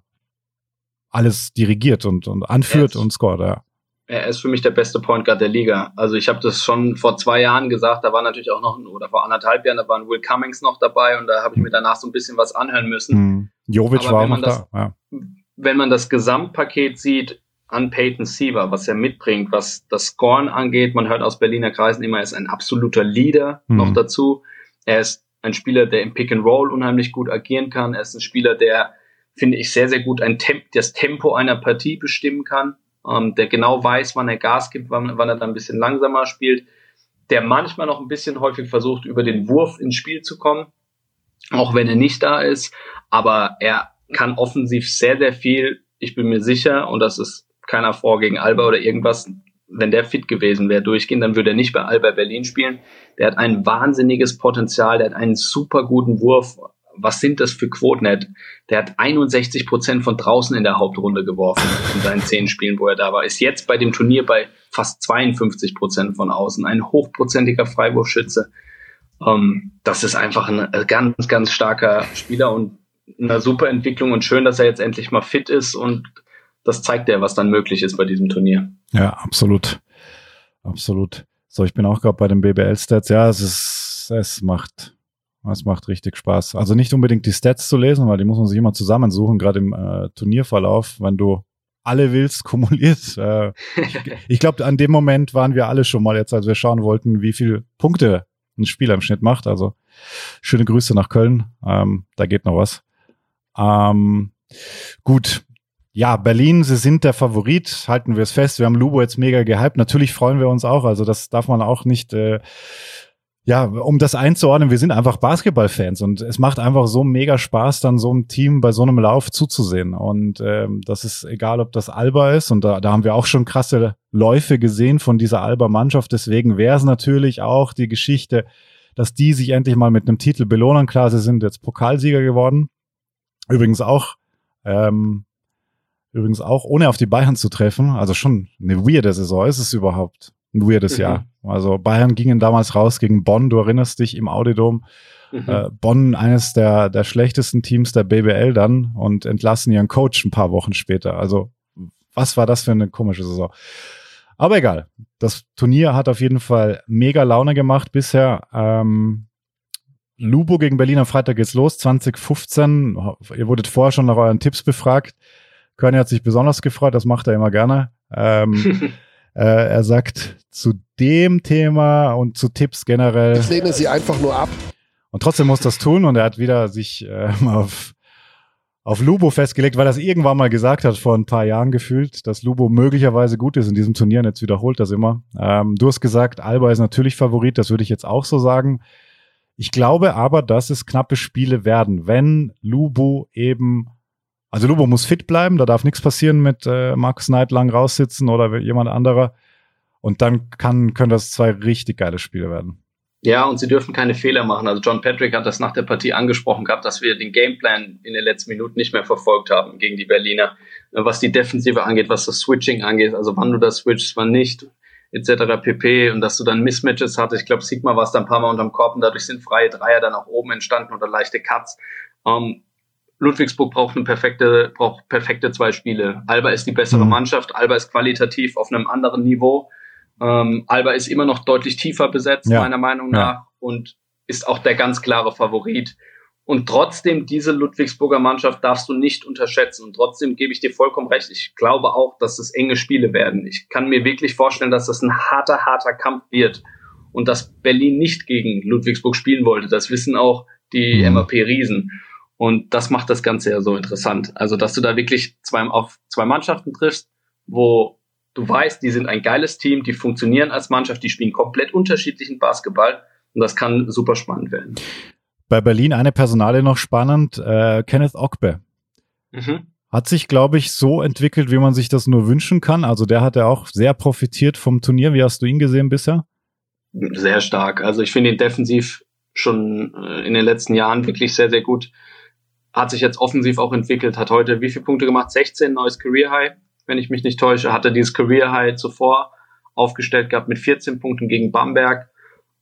alles dirigiert und, und anführt und scoret, ja. Er ist für mich der beste Point Guard der Liga. Also ich habe das schon vor zwei Jahren gesagt, da war natürlich auch noch, oder vor anderthalb Jahren, da war ein Will Cummings noch dabei und da habe ich mir danach so ein bisschen was anhören müssen. Mhm. Jovic Aber war auch noch das, da. Ja wenn man das Gesamtpaket sieht an Peyton Siever, was er mitbringt, was das Scoren angeht, man hört aus Berliner Kreisen immer, er ist ein absoluter Leader mhm. noch dazu. Er ist ein Spieler, der im Pick and Roll unheimlich gut agieren kann. Er ist ein Spieler, der, finde ich, sehr, sehr gut ein Temp das Tempo einer Partie bestimmen kann, ähm, der genau weiß, wann er Gas gibt, wann, wann er dann ein bisschen langsamer spielt, der manchmal noch ein bisschen häufig versucht, über den Wurf ins Spiel zu kommen, auch wenn er nicht da ist, aber er kann offensiv sehr, sehr viel. Ich bin mir sicher, und das ist keiner vor gegen Alba oder irgendwas, wenn der fit gewesen wäre, durchgehen, dann würde er nicht bei Alba Berlin spielen. Der hat ein wahnsinniges Potenzial, der hat einen super guten Wurf. Was sind das für Quoten? Der hat, der hat 61 Prozent von draußen in der Hauptrunde geworfen in seinen zehn Spielen, wo er da war. Ist jetzt bei dem Turnier bei fast 52 Prozent von außen. Ein hochprozentiger Freiwurfschütze. Ähm, das ist einfach ein ganz, ganz starker Spieler und eine super Entwicklung und schön, dass er jetzt endlich mal fit ist und das zeigt er, was dann möglich ist bei diesem Turnier. Ja, absolut. Absolut. So, ich bin auch gerade bei den BBL-Stats. Ja, es ist, es macht, es macht richtig Spaß. Also nicht unbedingt die Stats zu lesen, weil die muss man sich immer zusammensuchen, gerade im äh, Turnierverlauf, wenn du alle willst, kumuliert. Äh, ich, ich glaube, an dem Moment waren wir alle schon mal jetzt, als wir schauen wollten, wie viele Punkte einen Spieler im Schnitt macht. Also schöne Grüße nach Köln. Ähm, da geht noch was. Ähm, gut. Ja, Berlin, sie sind der Favorit, halten wir es fest. Wir haben Lubo jetzt mega gehypt. Natürlich freuen wir uns auch. Also das darf man auch nicht äh, ja, um das einzuordnen, wir sind einfach Basketballfans und es macht einfach so mega Spaß, dann so einem Team bei so einem Lauf zuzusehen. Und ähm, das ist egal, ob das Alba ist und da, da haben wir auch schon krasse Läufe gesehen von dieser Alba-Mannschaft. Deswegen wäre es natürlich auch die Geschichte, dass die sich endlich mal mit einem Titel belohnen. Klar, sie sind jetzt Pokalsieger geworden. Übrigens auch, ähm, übrigens auch ohne auf die Bayern zu treffen. Also schon eine weirde Saison ist es überhaupt ein weirdes mhm. Jahr. Also Bayern gingen damals raus gegen Bonn, du erinnerst dich, im Audidom. Mhm. Äh, Bonn, eines der, der schlechtesten Teams der BBL dann und entlassen ihren Coach ein paar Wochen später. Also was war das für eine komische Saison? Aber egal, das Turnier hat auf jeden Fall mega Laune gemacht bisher. Ähm, Lubo gegen Berlin am Freitag geht's los, 2015. Ihr wurdet vorher schon nach euren Tipps befragt. Körny hat sich besonders gefreut, das macht er immer gerne. Ähm, Äh, er sagt zu dem Thema und zu Tipps generell. Ich lehne sie einfach nur ab. Und trotzdem muss das tun und er hat wieder sich äh, auf, auf Lubo festgelegt, weil er es irgendwann mal gesagt hat, vor ein paar Jahren gefühlt, dass Lubo möglicherweise gut ist in diesem Turnier und jetzt wiederholt das immer. Ähm, du hast gesagt, Alba ist natürlich Favorit, das würde ich jetzt auch so sagen. Ich glaube aber, dass es knappe Spiele werden, wenn Lubo eben also Lubo muss fit bleiben, da darf nichts passieren mit äh, Markus Knight lang raussitzen oder jemand anderer. Und dann kann, können das zwei richtig geile Spiele werden. Ja, und sie dürfen keine Fehler machen. Also John Patrick hat das nach der Partie angesprochen gehabt, dass wir den Gameplan in den letzten Minuten nicht mehr verfolgt haben gegen die Berliner, was die Defensive angeht, was das Switching angeht, also wann du das switchst, wann nicht, etc. pp. Und dass du dann Mismatches hattest. Ich glaube, Sigma war es dann ein paar Mal unterm Korb und dadurch sind freie Dreier dann auch oben entstanden oder leichte Cuts. Ähm, Ludwigsburg braucht eine perfekte, braucht perfekte zwei Spiele. Alba ist die bessere mhm. Mannschaft. Alba ist qualitativ auf einem anderen Niveau. Ähm, Alba ist immer noch deutlich tiefer besetzt, ja. meiner Meinung nach, ja. und ist auch der ganz klare Favorit. Und trotzdem, diese Ludwigsburger Mannschaft darfst du nicht unterschätzen. Und trotzdem gebe ich dir vollkommen recht. Ich glaube auch, dass es enge Spiele werden. Ich kann mir wirklich vorstellen, dass das ein harter, harter Kampf wird. Und dass Berlin nicht gegen Ludwigsburg spielen wollte. Das wissen auch die mhm. MAP Riesen. Und das macht das Ganze ja so interessant. Also, dass du da wirklich zwei, auf zwei Mannschaften triffst, wo du weißt, die sind ein geiles Team, die funktionieren als Mannschaft, die spielen komplett unterschiedlichen Basketball und das kann super spannend werden. Bei Berlin eine Personale noch spannend, äh, Kenneth Ogbe. Mhm. Hat sich, glaube ich, so entwickelt, wie man sich das nur wünschen kann. Also der hat ja auch sehr profitiert vom Turnier. Wie hast du ihn gesehen bisher? Sehr stark. Also ich finde ihn defensiv schon äh, in den letzten Jahren wirklich sehr, sehr gut hat sich jetzt offensiv auch entwickelt, hat heute wie viele Punkte gemacht? 16, neues Career High, wenn ich mich nicht täusche, hatte dieses Career High zuvor aufgestellt gehabt mit 14 Punkten gegen Bamberg,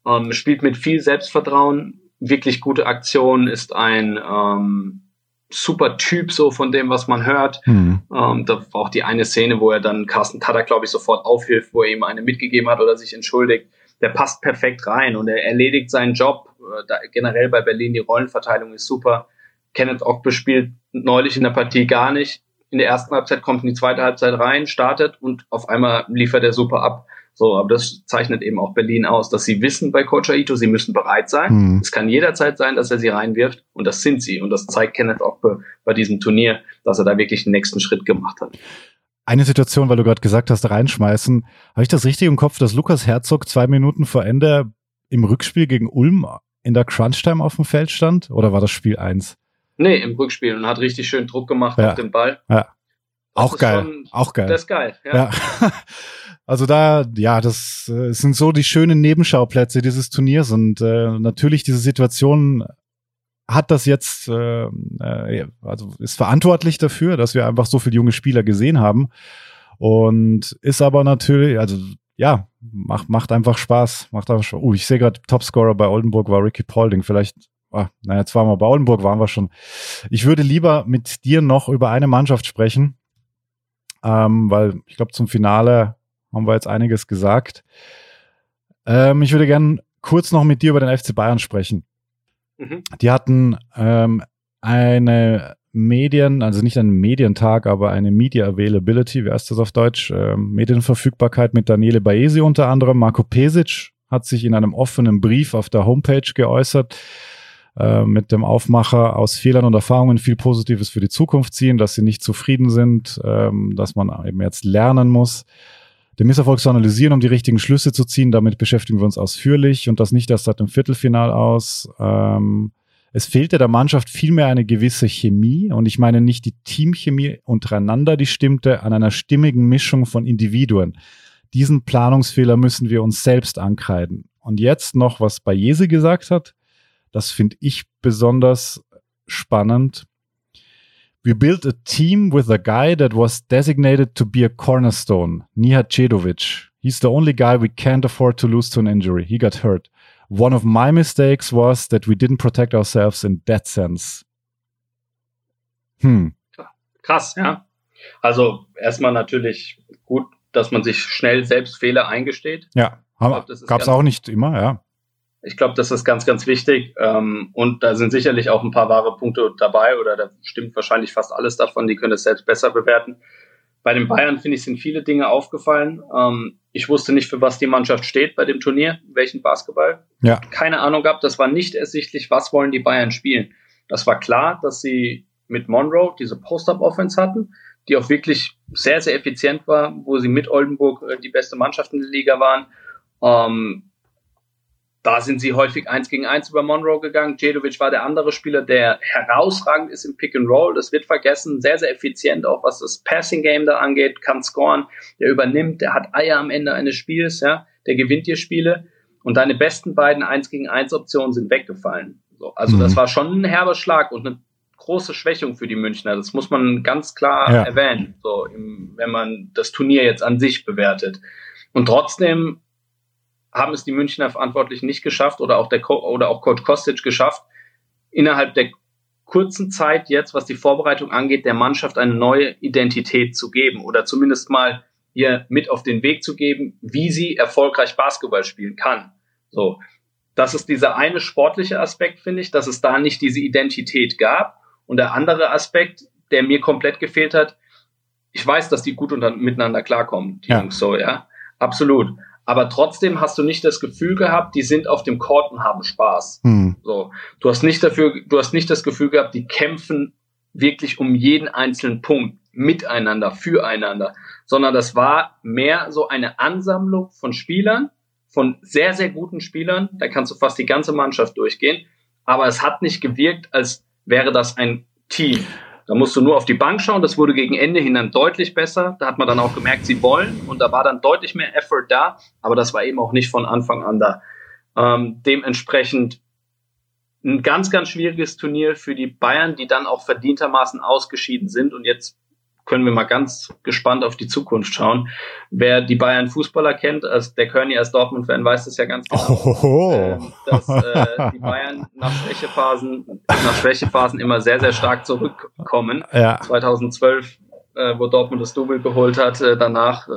ähm, spielt mit viel Selbstvertrauen, wirklich gute Aktion, ist ein ähm, super Typ so von dem, was man hört. Mhm. Ähm, da war auch die eine Szene, wo er dann Carsten Tada, glaube ich, sofort aufhilft, wo er ihm eine mitgegeben hat oder sich entschuldigt. Der passt perfekt rein und er erledigt seinen Job. Äh, da, generell bei Berlin die Rollenverteilung ist super. Kenneth Ogbe spielt neulich in der Partie gar nicht. In der ersten Halbzeit kommt in die zweite Halbzeit rein, startet und auf einmal liefert er super ab. So, aber das zeichnet eben auch Berlin aus, dass sie wissen bei Coach Aito, sie müssen bereit sein. Mhm. Es kann jederzeit sein, dass er sie reinwirft und das sind sie. Und das zeigt Kenneth Ogbe bei diesem Turnier, dass er da wirklich den nächsten Schritt gemacht hat. Eine Situation, weil du gerade gesagt hast, reinschmeißen. Habe ich das richtig im Kopf, dass Lukas Herzog zwei Minuten vor Ende im Rückspiel gegen Ulm in der Crunch-Time auf dem Feld stand? Oder war das Spiel eins? Nee, im Rückspiel und hat richtig schön Druck gemacht ja. auf den Ball. Ja. auch geil. Schon, auch geil. Das ist geil, ja. ja. Also da, ja, das äh, sind so die schönen Nebenschauplätze dieses Turniers und äh, natürlich diese Situation hat das jetzt, äh, äh, also ist verantwortlich dafür, dass wir einfach so viele junge Spieler gesehen haben und ist aber natürlich, also ja, macht, macht einfach Spaß, macht einfach Spaß. Uh, ich sehe gerade Topscorer bei Oldenburg war Ricky Paulding, vielleicht ah, naja, wir bei Oldenburg, waren wir schon. Ich würde lieber mit dir noch über eine Mannschaft sprechen, ähm, weil ich glaube, zum Finale haben wir jetzt einiges gesagt. Ähm, ich würde gerne kurz noch mit dir über den FC Bayern sprechen. Mhm. Die hatten ähm, eine Medien, also nicht einen Medientag, aber eine Media Availability, wie heißt das auf Deutsch? Ähm, Medienverfügbarkeit mit Daniele Baesi unter anderem, Marco Pesic hat sich in einem offenen Brief auf der Homepage geäußert äh, mit dem Aufmacher aus Fehlern und Erfahrungen viel Positives für die Zukunft ziehen, dass sie nicht zufrieden sind, ähm, dass man eben jetzt lernen muss, den Misserfolg zu analysieren, um die richtigen Schlüsse zu ziehen. Damit beschäftigen wir uns ausführlich und das nicht erst seit dem Viertelfinal aus. Ähm, es fehlte der Mannschaft vielmehr eine gewisse Chemie und ich meine nicht die Teamchemie untereinander, die stimmte, an einer stimmigen Mischung von Individuen. Diesen Planungsfehler müssen wir uns selbst ankreiden. Und jetzt noch, was Bayese gesagt hat, das finde ich besonders spannend. We built a team with a guy that was designated to be a cornerstone, Nihat Cedovic. He's the only guy we can't afford to lose to an injury. He got hurt. One of my mistakes was that we didn't protect ourselves in that sense. Hm. Krass, ja. Also erstmal natürlich gut, dass man sich schnell selbst Fehler eingesteht. Ja, gab es auch nicht immer, ja. Ich glaube, das ist ganz, ganz wichtig. Ähm, und da sind sicherlich auch ein paar wahre Punkte dabei oder da stimmt wahrscheinlich fast alles davon. Die können es selbst besser bewerten. Bei den Bayern, finde ich, sind viele Dinge aufgefallen. Ähm, ich wusste nicht, für was die Mannschaft steht bei dem Turnier, welchen Basketball. Ja. Keine Ahnung gehabt. Das war nicht ersichtlich, was wollen die Bayern spielen. Das war klar, dass sie mit Monroe diese Post-Up-Offense hatten, die auch wirklich sehr, sehr effizient war, wo sie mit Oldenburg äh, die beste Mannschaft in der Liga waren. Ähm, da sind sie häufig eins gegen eins über Monroe gegangen. Jedovic war der andere Spieler, der herausragend ist im Pick and Roll. Das wird vergessen. Sehr, sehr effizient, auch was das Passing Game da angeht. Kann scoren. Der übernimmt. Der hat Eier am Ende eines Spiels. Ja, der gewinnt dir Spiele. Und deine besten beiden eins gegen eins Optionen sind weggefallen. So, also mhm. das war schon ein herber Schlag und eine große Schwächung für die Münchner. Das muss man ganz klar ja. erwähnen. So, im, wenn man das Turnier jetzt an sich bewertet. Und trotzdem haben es die Münchner Verantwortlichen nicht geschafft oder auch der Co oder auch Coach Kostic geschafft, innerhalb der kurzen Zeit jetzt, was die Vorbereitung angeht, der Mannschaft eine neue Identität zu geben oder zumindest mal ihr mit auf den Weg zu geben, wie sie erfolgreich Basketball spielen kann. So. Das ist dieser eine sportliche Aspekt, finde ich, dass es da nicht diese Identität gab. Und der andere Aspekt, der mir komplett gefehlt hat, ich weiß, dass die gut miteinander klarkommen, die ja. Jungs so, ja. Absolut aber trotzdem hast du nicht das Gefühl gehabt, die sind auf dem Court und haben Spaß. Hm. So, du hast nicht dafür, du hast nicht das Gefühl gehabt, die kämpfen wirklich um jeden einzelnen Punkt miteinander, füreinander, sondern das war mehr so eine Ansammlung von Spielern, von sehr, sehr guten Spielern. Da kannst du fast die ganze Mannschaft durchgehen. Aber es hat nicht gewirkt, als wäre das ein Team. Da musst du nur auf die Bank schauen. Das wurde gegen Ende hin dann deutlich besser. Da hat man dann auch gemerkt, sie wollen. Und da war dann deutlich mehr Effort da. Aber das war eben auch nicht von Anfang an da. Ähm, dementsprechend ein ganz, ganz schwieriges Turnier für die Bayern, die dann auch verdientermaßen ausgeschieden sind und jetzt können wir mal ganz gespannt auf die Zukunft schauen. Wer die Bayern Fußballer kennt, also der Körny als Dortmund-Fan weiß das ja ganz genau, äh, dass äh, die Bayern nach Schwächephasen, nach Schwächephasen immer sehr, sehr stark zurückkommen. Ja. 2012, äh, wo Dortmund das Double geholt hat, äh, danach äh,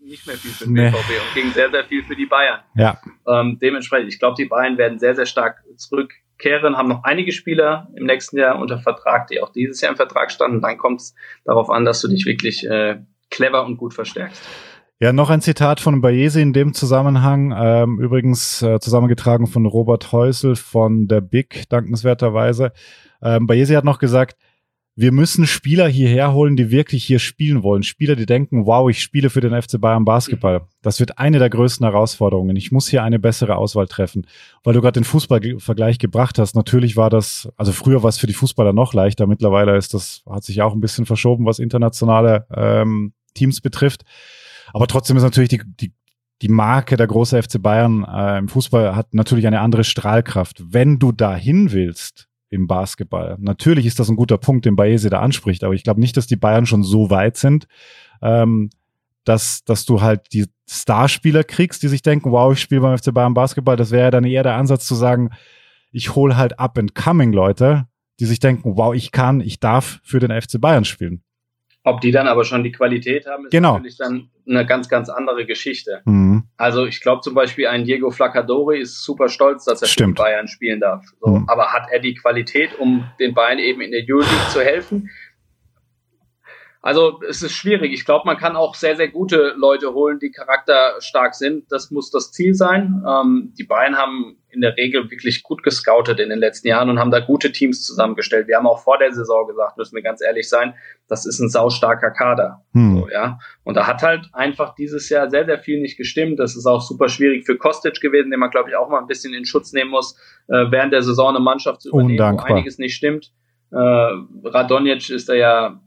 nicht mehr viel für den nee. BVB und ging sehr, sehr viel für die Bayern. Ja. Ähm, dementsprechend, ich glaube, die Bayern werden sehr, sehr stark zurück Kehren haben noch einige Spieler im nächsten Jahr unter Vertrag, die auch dieses Jahr im Vertrag standen. Dann kommt es darauf an, dass du dich wirklich äh, clever und gut verstärkst. Ja, noch ein Zitat von Bayesi in dem Zusammenhang, ähm, übrigens äh, zusammengetragen von Robert Häusel von der Big, dankenswerterweise. Ähm, Bayesi hat noch gesagt, wir müssen Spieler hierher holen, die wirklich hier spielen wollen. Spieler, die denken, wow, ich spiele für den FC Bayern Basketball. Das wird eine der größten Herausforderungen. Ich muss hier eine bessere Auswahl treffen. Weil du gerade den Fußballvergleich gebracht hast. Natürlich war das, also früher war es für die Fußballer noch leichter. Mittlerweile ist das, hat sich auch ein bisschen verschoben, was internationale ähm, Teams betrifft. Aber trotzdem ist natürlich die, die, die Marke der große FC Bayern äh, im Fußball hat natürlich eine andere Strahlkraft. Wenn du dahin willst, im Basketball. Natürlich ist das ein guter Punkt, den Baese da anspricht, aber ich glaube nicht, dass die Bayern schon so weit sind, ähm, dass, dass du halt die Starspieler kriegst, die sich denken, wow, ich spiele beim FC Bayern Basketball. Das wäre ja dann eher der Ansatz zu sagen, ich hole halt up and coming Leute, die sich denken, wow, ich kann, ich darf für den FC Bayern spielen. Ob die dann aber schon die Qualität haben, ist genau. natürlich dann eine ganz, ganz andere Geschichte. Mhm. Also ich glaube zum Beispiel ein Diego Flacadori ist super stolz, dass er Stimmt. für Bayern spielen darf. So, mhm. Aber hat er die Qualität, um den Bayern eben in der Euroleague zu helfen? Also es ist schwierig. Ich glaube, man kann auch sehr, sehr gute Leute holen, die charakterstark sind. Das muss das Ziel sein. Ähm, die Bayern haben in der Regel wirklich gut gescoutet in den letzten Jahren und haben da gute Teams zusammengestellt. Wir haben auch vor der Saison gesagt, müssen wir ganz ehrlich sein, das ist ein saustarker Kader. Hm. So, ja. Und da hat halt einfach dieses Jahr sehr, sehr viel nicht gestimmt. Das ist auch super schwierig für Kostic gewesen, den man, glaube ich, auch mal ein bisschen in Schutz nehmen muss, äh, während der Saison eine Mannschaft zu übernehmen, Undankbar. wo einiges nicht stimmt. Äh, Radonjic ist da ja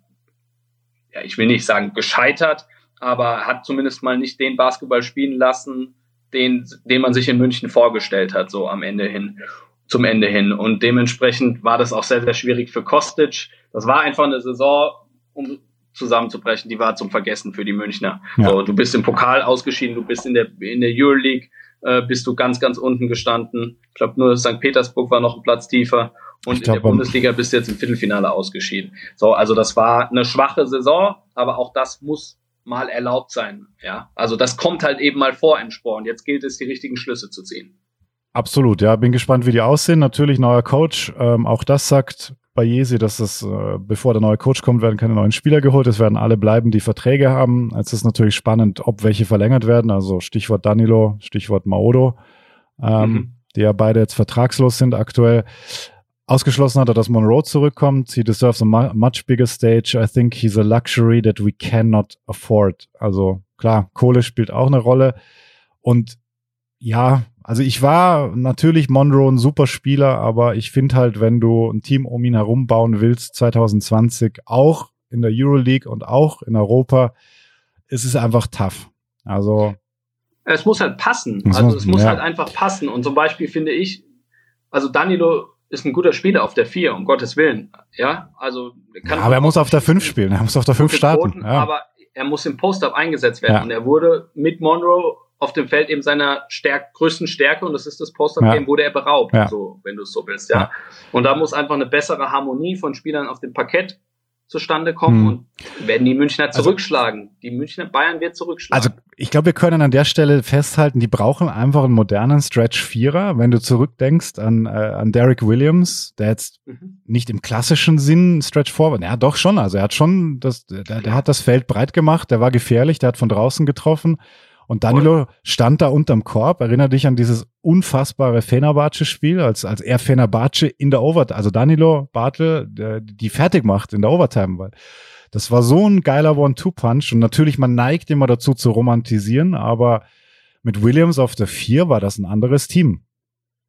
ja, ich will nicht sagen gescheitert, aber hat zumindest mal nicht den Basketball spielen lassen, den, den man sich in München vorgestellt hat, so am Ende hin, zum Ende hin. Und dementsprechend war das auch sehr, sehr schwierig für Kostic. Das war einfach eine Saison, um zusammenzubrechen, die war zum Vergessen für die Münchner. Ja. So, du bist im Pokal ausgeschieden, du bist in der, in der Euroleague, äh, bist du ganz, ganz unten gestanden. Ich glaube, nur St. Petersburg war noch ein Platz tiefer. Und glaub, in der Bundesliga bist du jetzt im Viertelfinale ausgeschieden. So, also das war eine schwache Saison, aber auch das muss mal erlaubt sein. Ja, also das kommt halt eben mal vor im Sport. Jetzt gilt es, die richtigen Schlüsse zu ziehen. Absolut, ja, bin gespannt, wie die aussehen. Natürlich neuer Coach. Ähm, auch das sagt bei Jesi, dass es, äh, bevor der neue Coach kommt, werden keine neuen Spieler geholt. Es werden alle bleiben, die Verträge haben. Es ist natürlich spannend, ob welche verlängert werden. Also Stichwort Danilo, Stichwort Maodo, ähm, mhm. die ja beide jetzt vertragslos sind aktuell. Ausgeschlossen hat er, dass Monroe zurückkommt. He deserves a much bigger stage. I think he's a luxury that we cannot afford. Also klar, Kohle spielt auch eine Rolle. Und ja, also ich war natürlich Monroe ein super Spieler, aber ich finde halt, wenn du ein Team um ihn herum bauen willst, 2020, auch in der Euroleague und auch in Europa, ist es einfach tough. Also. Es muss halt passen. Also es muss ja. halt einfach passen. Und zum Beispiel finde ich, also Danilo ist ein guter Spieler auf der 4, um Gottes Willen. Ja, also kann ja, aber er muss auf der 5 spielen, er muss auf der 5 starten. Quoten, ja. Aber er muss im Post-Up eingesetzt werden. Ja. Und er wurde mit Monroe auf dem Feld eben seiner stärk größten Stärke, und das ist das Post-Up-Game, wurde er beraubt, so, wenn du es so willst. Ja? Und da muss einfach eine bessere Harmonie von Spielern auf dem Parkett zustande kommen hm. und werden die Münchner also zurückschlagen. Also, die Münchner Bayern wird zurückschlagen. Also ich glaube, wir können an der Stelle festhalten, die brauchen einfach einen modernen Stretch Vierer. Wenn du zurückdenkst an, äh, an Derek Williams, der jetzt mhm. nicht im klassischen Sinn Stretch Forward, ja doch schon, also er hat schon das, der, der hat das Feld breit gemacht, der war gefährlich, der hat von draußen getroffen. Und Danilo stand da unterm Korb. Erinnere dich an dieses unfassbare Fenerbahce-Spiel, als, als er Fenerbahce in der Overtime, also Danilo Bartel, die fertig macht in der Overtime. Weil das war so ein geiler One-Two-Punch. Und natürlich, man neigt immer dazu zu romantisieren, aber mit Williams auf der Vier war das ein anderes Team.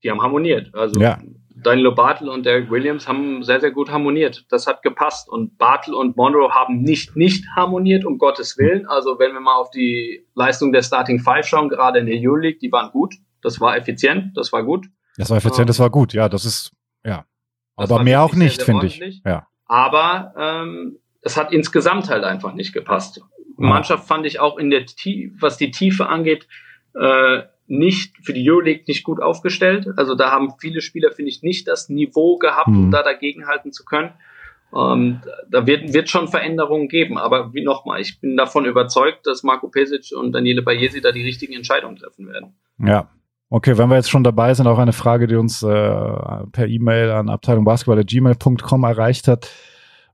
Die haben harmoniert. Also ja. Danilo Bartel und Derek Williams haben sehr, sehr gut harmoniert. Das hat gepasst. Und Bartel und Monroe haben nicht, nicht harmoniert, um Gottes Willen. Also wenn wir mal auf die Leistung der Starting Five schauen, gerade in der Euroleague, die waren gut. Das war effizient, das war gut. Das war effizient, das war gut. Ja, das ist, ja. Aber mehr auch nicht, finde ich. Ja. Aber ähm, es hat insgesamt halt einfach nicht gepasst. Mannschaft fand ich auch in der, was die Tiefe angeht, äh, nicht für die Euroleague nicht gut aufgestellt. Also da haben viele Spieler, finde ich, nicht das Niveau gehabt, um mhm. da dagegenhalten zu können. Ähm, da wird, wird schon Veränderungen geben. Aber wie nochmal, ich bin davon überzeugt, dass Marco Pesic und Daniele Bayesi da die richtigen Entscheidungen treffen werden. Ja. Okay, wenn wir jetzt schon dabei sind, auch eine Frage, die uns äh, per E-Mail an abteilungbasketball.gmail.com erreicht hat.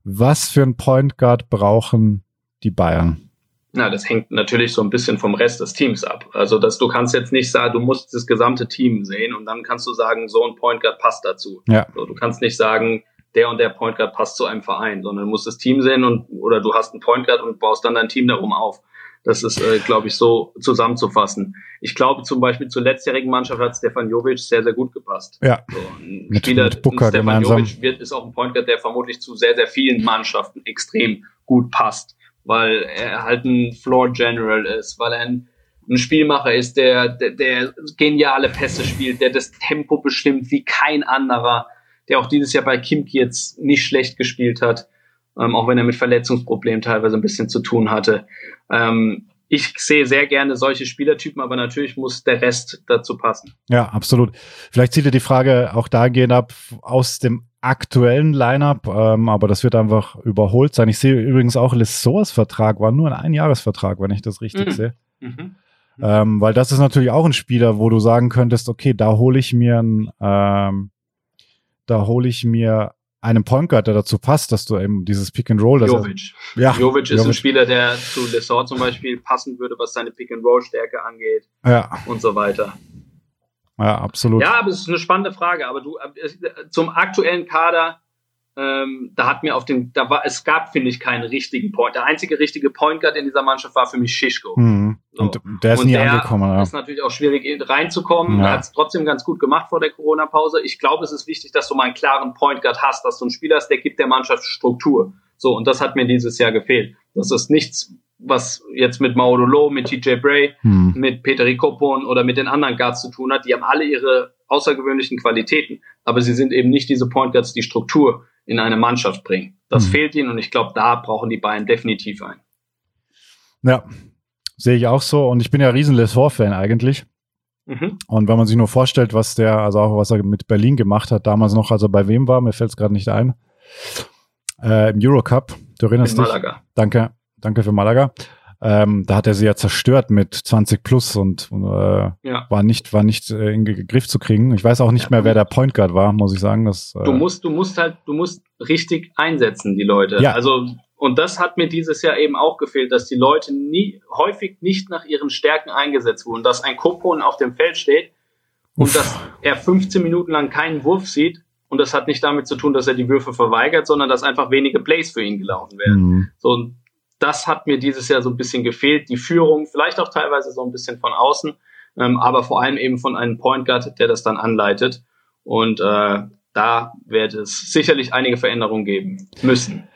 Was für ein Point Guard brauchen die Bayern? Na, das hängt natürlich so ein bisschen vom Rest des Teams ab. Also, dass du kannst jetzt nicht sagen, du musst das gesamte Team sehen und dann kannst du sagen, so ein Point Guard passt dazu. Ja. So, du kannst nicht sagen, der und der Point Guard passt zu einem Verein, sondern du musst das Team sehen und oder du hast einen Point Guard und baust dann dein Team darum auf. Das ist, äh, glaube ich, so zusammenzufassen. Ich glaube zum Beispiel zur letztjährigen Mannschaft hat Stefan Jovic sehr, sehr gut gepasst. Ja. So, ein mit, Spieler, mit Stefan gemeinsam. Jovic wird, ist auch ein Point Guard, der vermutlich zu sehr, sehr vielen Mannschaften extrem gut passt weil er halt ein Floor General ist, weil er ein, ein Spielmacher ist, der, der, der geniale Pässe spielt, der das Tempo bestimmt wie kein anderer, der auch dieses Jahr bei Kimki jetzt nicht schlecht gespielt hat, ähm, auch wenn er mit Verletzungsproblemen teilweise ein bisschen zu tun hatte. Ähm, ich sehe sehr gerne solche Spielertypen, aber natürlich muss der Rest dazu passen. Ja, absolut. Vielleicht zieht ihr die Frage auch dahingehend ab aus dem aktuellen Lineup, ähm, aber das wird einfach überholt sein. Ich sehe übrigens auch Lessors Vertrag war nur ein Einjahresvertrag, wenn ich das richtig mhm. sehe. Mhm. Ähm, weil das ist natürlich auch ein Spieler, wo du sagen könntest, okay, da hole ich mir ein, ähm, da hole ich mir einem Point Guard, der dazu passt, dass du eben dieses Pick and Roll, Jovic. ja, Jovic ist ein. Spieler, der zu Lessort zum Beispiel passen würde, was seine Pick and Roll Stärke angeht ja, und so weiter. ja, absolut. Ja, aber es ist eine spannende Frage. Aber du zum aktuellen Kader, ähm, da hat mir auf den, da war, es gab, finde ich, keinen richtigen Point. Der einzige richtige Point Guard in dieser Mannschaft war für mich Schischko. Mhm. So. Und der ist Und nie der angekommen. Ja. ist natürlich auch schwierig in- reinzukommen. Ja. Er hat es trotzdem ganz gut gemacht vor der Corona-Pause. Ich glaube, es ist wichtig, dass du mal einen klaren Point Guard hast, dass du einen Spieler hast, der gibt der Mannschaft Struktur. So, und das hat mir dieses Jahr gefehlt. Das ist nichts, was jetzt mit Maudolo, mit TJ Bray, Hm. mit Peter Kopon oder mit den anderen Guards zu tun hat. Die haben alle ihre außergewöhnlichen Qualitäten, aber sie sind eben nicht diese Point Guards, die Struktur in eine Mannschaft bringen. Das Mhm. fehlt ihnen und ich glaube, da brauchen die Bayern definitiv ein. Ja, sehe ich auch so. Und ich bin ja riesen Lessor-Fan eigentlich. Mhm. Und wenn man sich nur vorstellt, was der, also auch was er mit Berlin gemacht hat, damals noch, als er bei wem war, mir fällt es gerade nicht ein, äh, im Eurocup, du erinnerst In dich? Malaga. Danke, danke für Malaga. Ähm, da hat er sie ja zerstört mit 20 plus und äh, Ja. war nicht, war nicht äh, in Ge- Griff zu kriegen. Ich weiß auch nicht Ja, mehr, wer der Point Guard war, muss ich sagen. Das, äh, Du musst, du musst halt, du musst richtig einsetzen, die Leute. Ja. Also, und das hat mir dieses Jahr eben auch gefehlt, dass die Leute nie, häufig nicht nach ihren Stärken eingesetzt wurden, dass ein Kopon auf dem Feld steht und Uff. dass er 15 Minuten lang keinen Wurf sieht. Und das hat nicht damit zu tun, dass er die Würfe verweigert, sondern dass einfach wenige Plays für ihn gelaufen werden. Mhm. So, und das hat mir dieses Jahr so ein bisschen gefehlt. Die Führung, vielleicht auch teilweise so ein bisschen von außen, ähm, aber vor allem eben von einem Point Guard, der das dann anleitet. Und äh, da wird es sicherlich einige Veränderungen geben müssen.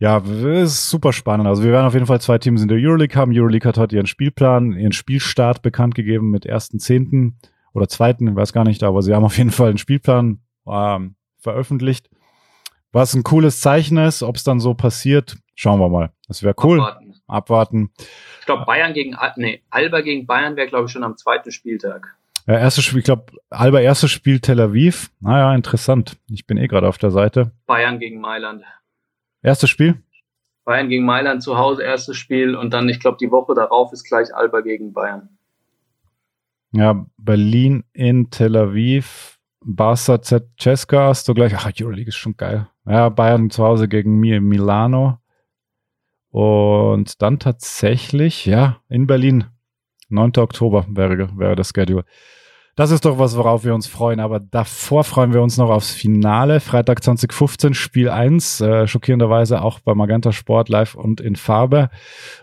Ja, es ist super spannend. Also wir werden auf jeden Fall zwei Teams in der Euroleague haben. Euroleague hat heute ihren Spielplan, ihren Spielstart bekannt gegeben mit 1.10. oder 2., ich weiß gar nicht, aber sie haben auf jeden Fall einen Spielplan ähm, veröffentlicht. Was ein cooles Zeichen ist, ob es dann so passiert, schauen wir mal. Das wäre cool. Abwarten. Abwarten. Ich glaube, Bayern gegen nee, Alba gegen Bayern wäre, glaube ich, schon am zweiten Spieltag. Ja, erstes Spiel, ich glaube, Alba erstes Spiel Tel Aviv. Naja, interessant. Ich bin eh gerade auf der Seite. Bayern gegen Mailand. Erstes Spiel? Bayern gegen Mailand zu Hause, erstes Spiel und dann, ich glaube, die Woche darauf ist gleich Alba gegen Bayern. Ja, Berlin in Tel Aviv. Barca Z Cesca hast du gleich. Ach, Euroleague ist schon geil. Ja, Bayern zu Hause gegen mir in Milano. Und dann tatsächlich, ja, in Berlin. 9. Oktober wäre, wäre das Schedule. Das ist doch was, worauf wir uns freuen. Aber davor freuen wir uns noch aufs Finale. Freitag 2015, Spiel 1. Äh, schockierenderweise auch bei Magenta Sport live und in Farbe.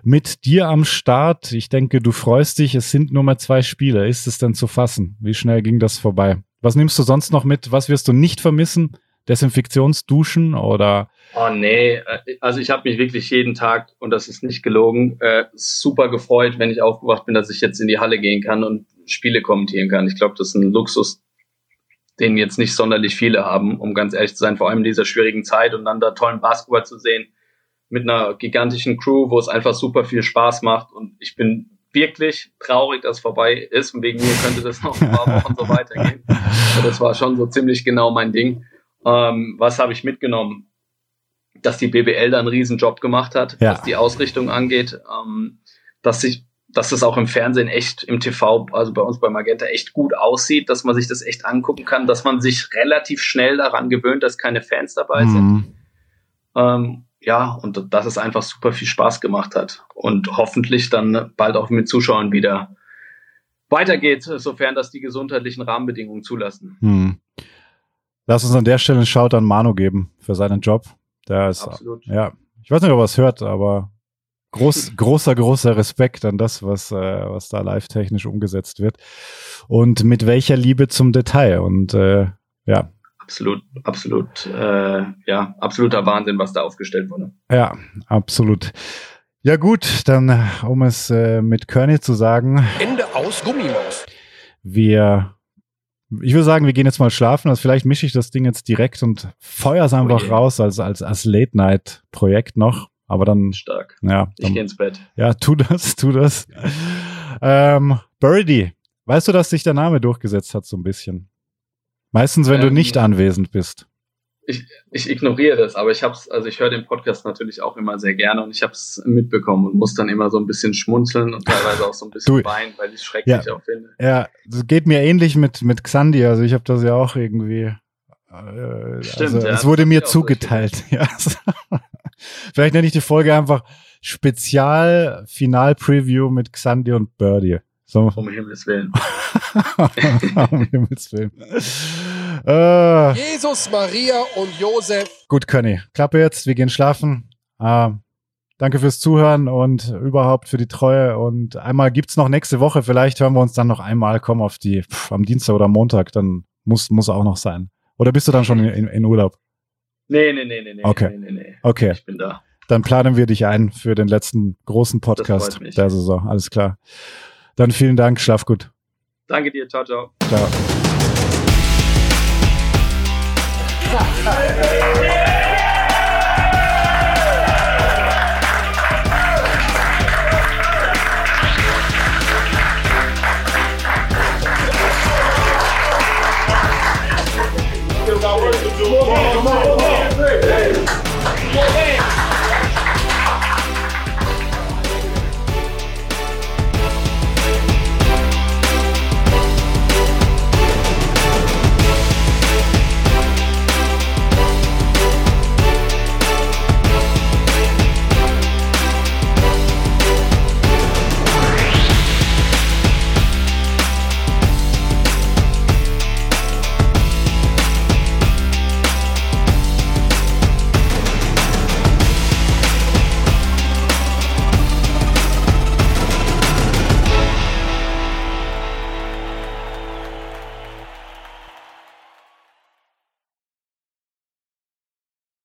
Mit dir am Start. Ich denke, du freust dich. Es sind nur mehr zwei Spiele. Ist es denn zu fassen? Wie schnell ging das vorbei? Was nimmst du sonst noch mit? Was wirst du nicht vermissen? Desinfektionsduschen oder? Oh nee, äh, also ich habe mich wirklich jeden Tag, und das ist nicht gelogen, äh, super gefreut, wenn ich aufgewacht bin, dass ich jetzt in die Halle gehen kann und Spiele kommentieren kann. Ich glaube, das ist ein Luxus, den jetzt nicht sonderlich viele haben, um ganz ehrlich zu sein, vor allem in dieser schwierigen Zeit und dann da tollen Basketball zu sehen mit einer gigantischen Crew, wo es einfach super viel Spaß macht und ich bin wirklich traurig, dass es vorbei ist und wegen mir könnte das noch ein paar Wochen so weitergehen. Aber das war schon so ziemlich genau mein Ding. Ähm, was habe ich mitgenommen? Dass die BBL da einen riesen Job gemacht hat, Ja. was die Ausrichtung angeht, ähm, dass sich dass es auch im Fernsehen echt, im TV, also bei uns bei Magenta echt gut aussieht, dass man sich das echt angucken kann, dass man sich relativ schnell daran gewöhnt, dass keine Fans dabei sind. Mhm. Ähm, ja, und dass es einfach super viel Spaß gemacht hat und hoffentlich dann bald auch mit Zuschauern wieder weitergeht, sofern das die gesundheitlichen Rahmenbedingungen zulassen. Hm. Lass uns an der Stelle einen Shout an Manu geben für seinen Job. Der ist, Absolut. ja, ich weiß nicht, ob er es hört, aber groß, großer, großer Respekt an das, was, äh, was da live technisch umgesetzt wird. Und mit welcher Liebe zum Detail. Und äh, ja, Absolut, absolut, äh, ja, absoluter Wahnsinn, was da aufgestellt wurde. ja, absolut. Ja gut, dann äh, um es äh, mit Körny zu sagen, Ende aus Gummimaus. wir, ich würde sagen, wir gehen jetzt mal schlafen. Also vielleicht mische ich das Ding jetzt direkt und feuer es einfach je. raus als, als, als Late-Night-Projekt noch. Aber dann, Stark. ja, Ich dann, gehe ins Bett. ja, tu das, tu das. ähm, Birdie, weißt du, dass sich der Name durchgesetzt hat so ein bisschen? Meistens, wenn du Ähm, nicht anwesend bist. Ich ignoriere das, aber ich hab's, also ich höre den Podcast natürlich auch immer sehr gerne und ich habe es mitbekommen und muss dann immer so ein bisschen schmunzeln und teilweise auch so ein bisschen weinen, weil ich es schrecklich Ja. auch finde. Ja, das geht mir ähnlich mit, mit Xandi. Also ich habe das ja auch irgendwie Äh, Stimmt, also, ja, es wurde mir ich zugeteilt. Ja. Vielleicht nenne ich die Folge einfach Spezial Final Preview mit Xandi und Birdie. So, Um Himmels Willen. um Himmels Willen. Äh, Jesus, Maria und Josef. gut, Conny. Klappe jetzt, wir gehen schlafen. Äh, danke fürs Zuhören und überhaupt für die Treue. Und einmal gibt's noch nächste Woche. Vielleicht hören wir uns dann noch einmal. Komm auf die pff, am Dienstag oder Montag. Dann muss muss auch noch sein. Oder bist du dann schon in, in Urlaub? Nee, nee, nee, nee, nee. Okay. Nee, nee, nee. Okay. Ich bin da. Dann planen wir dich ein für den letzten großen Podcast der Saison. Alles klar. Dann vielen Dank. Schlaf gut. Danke dir. Ciao, ciao. Ciao. Come on, come on.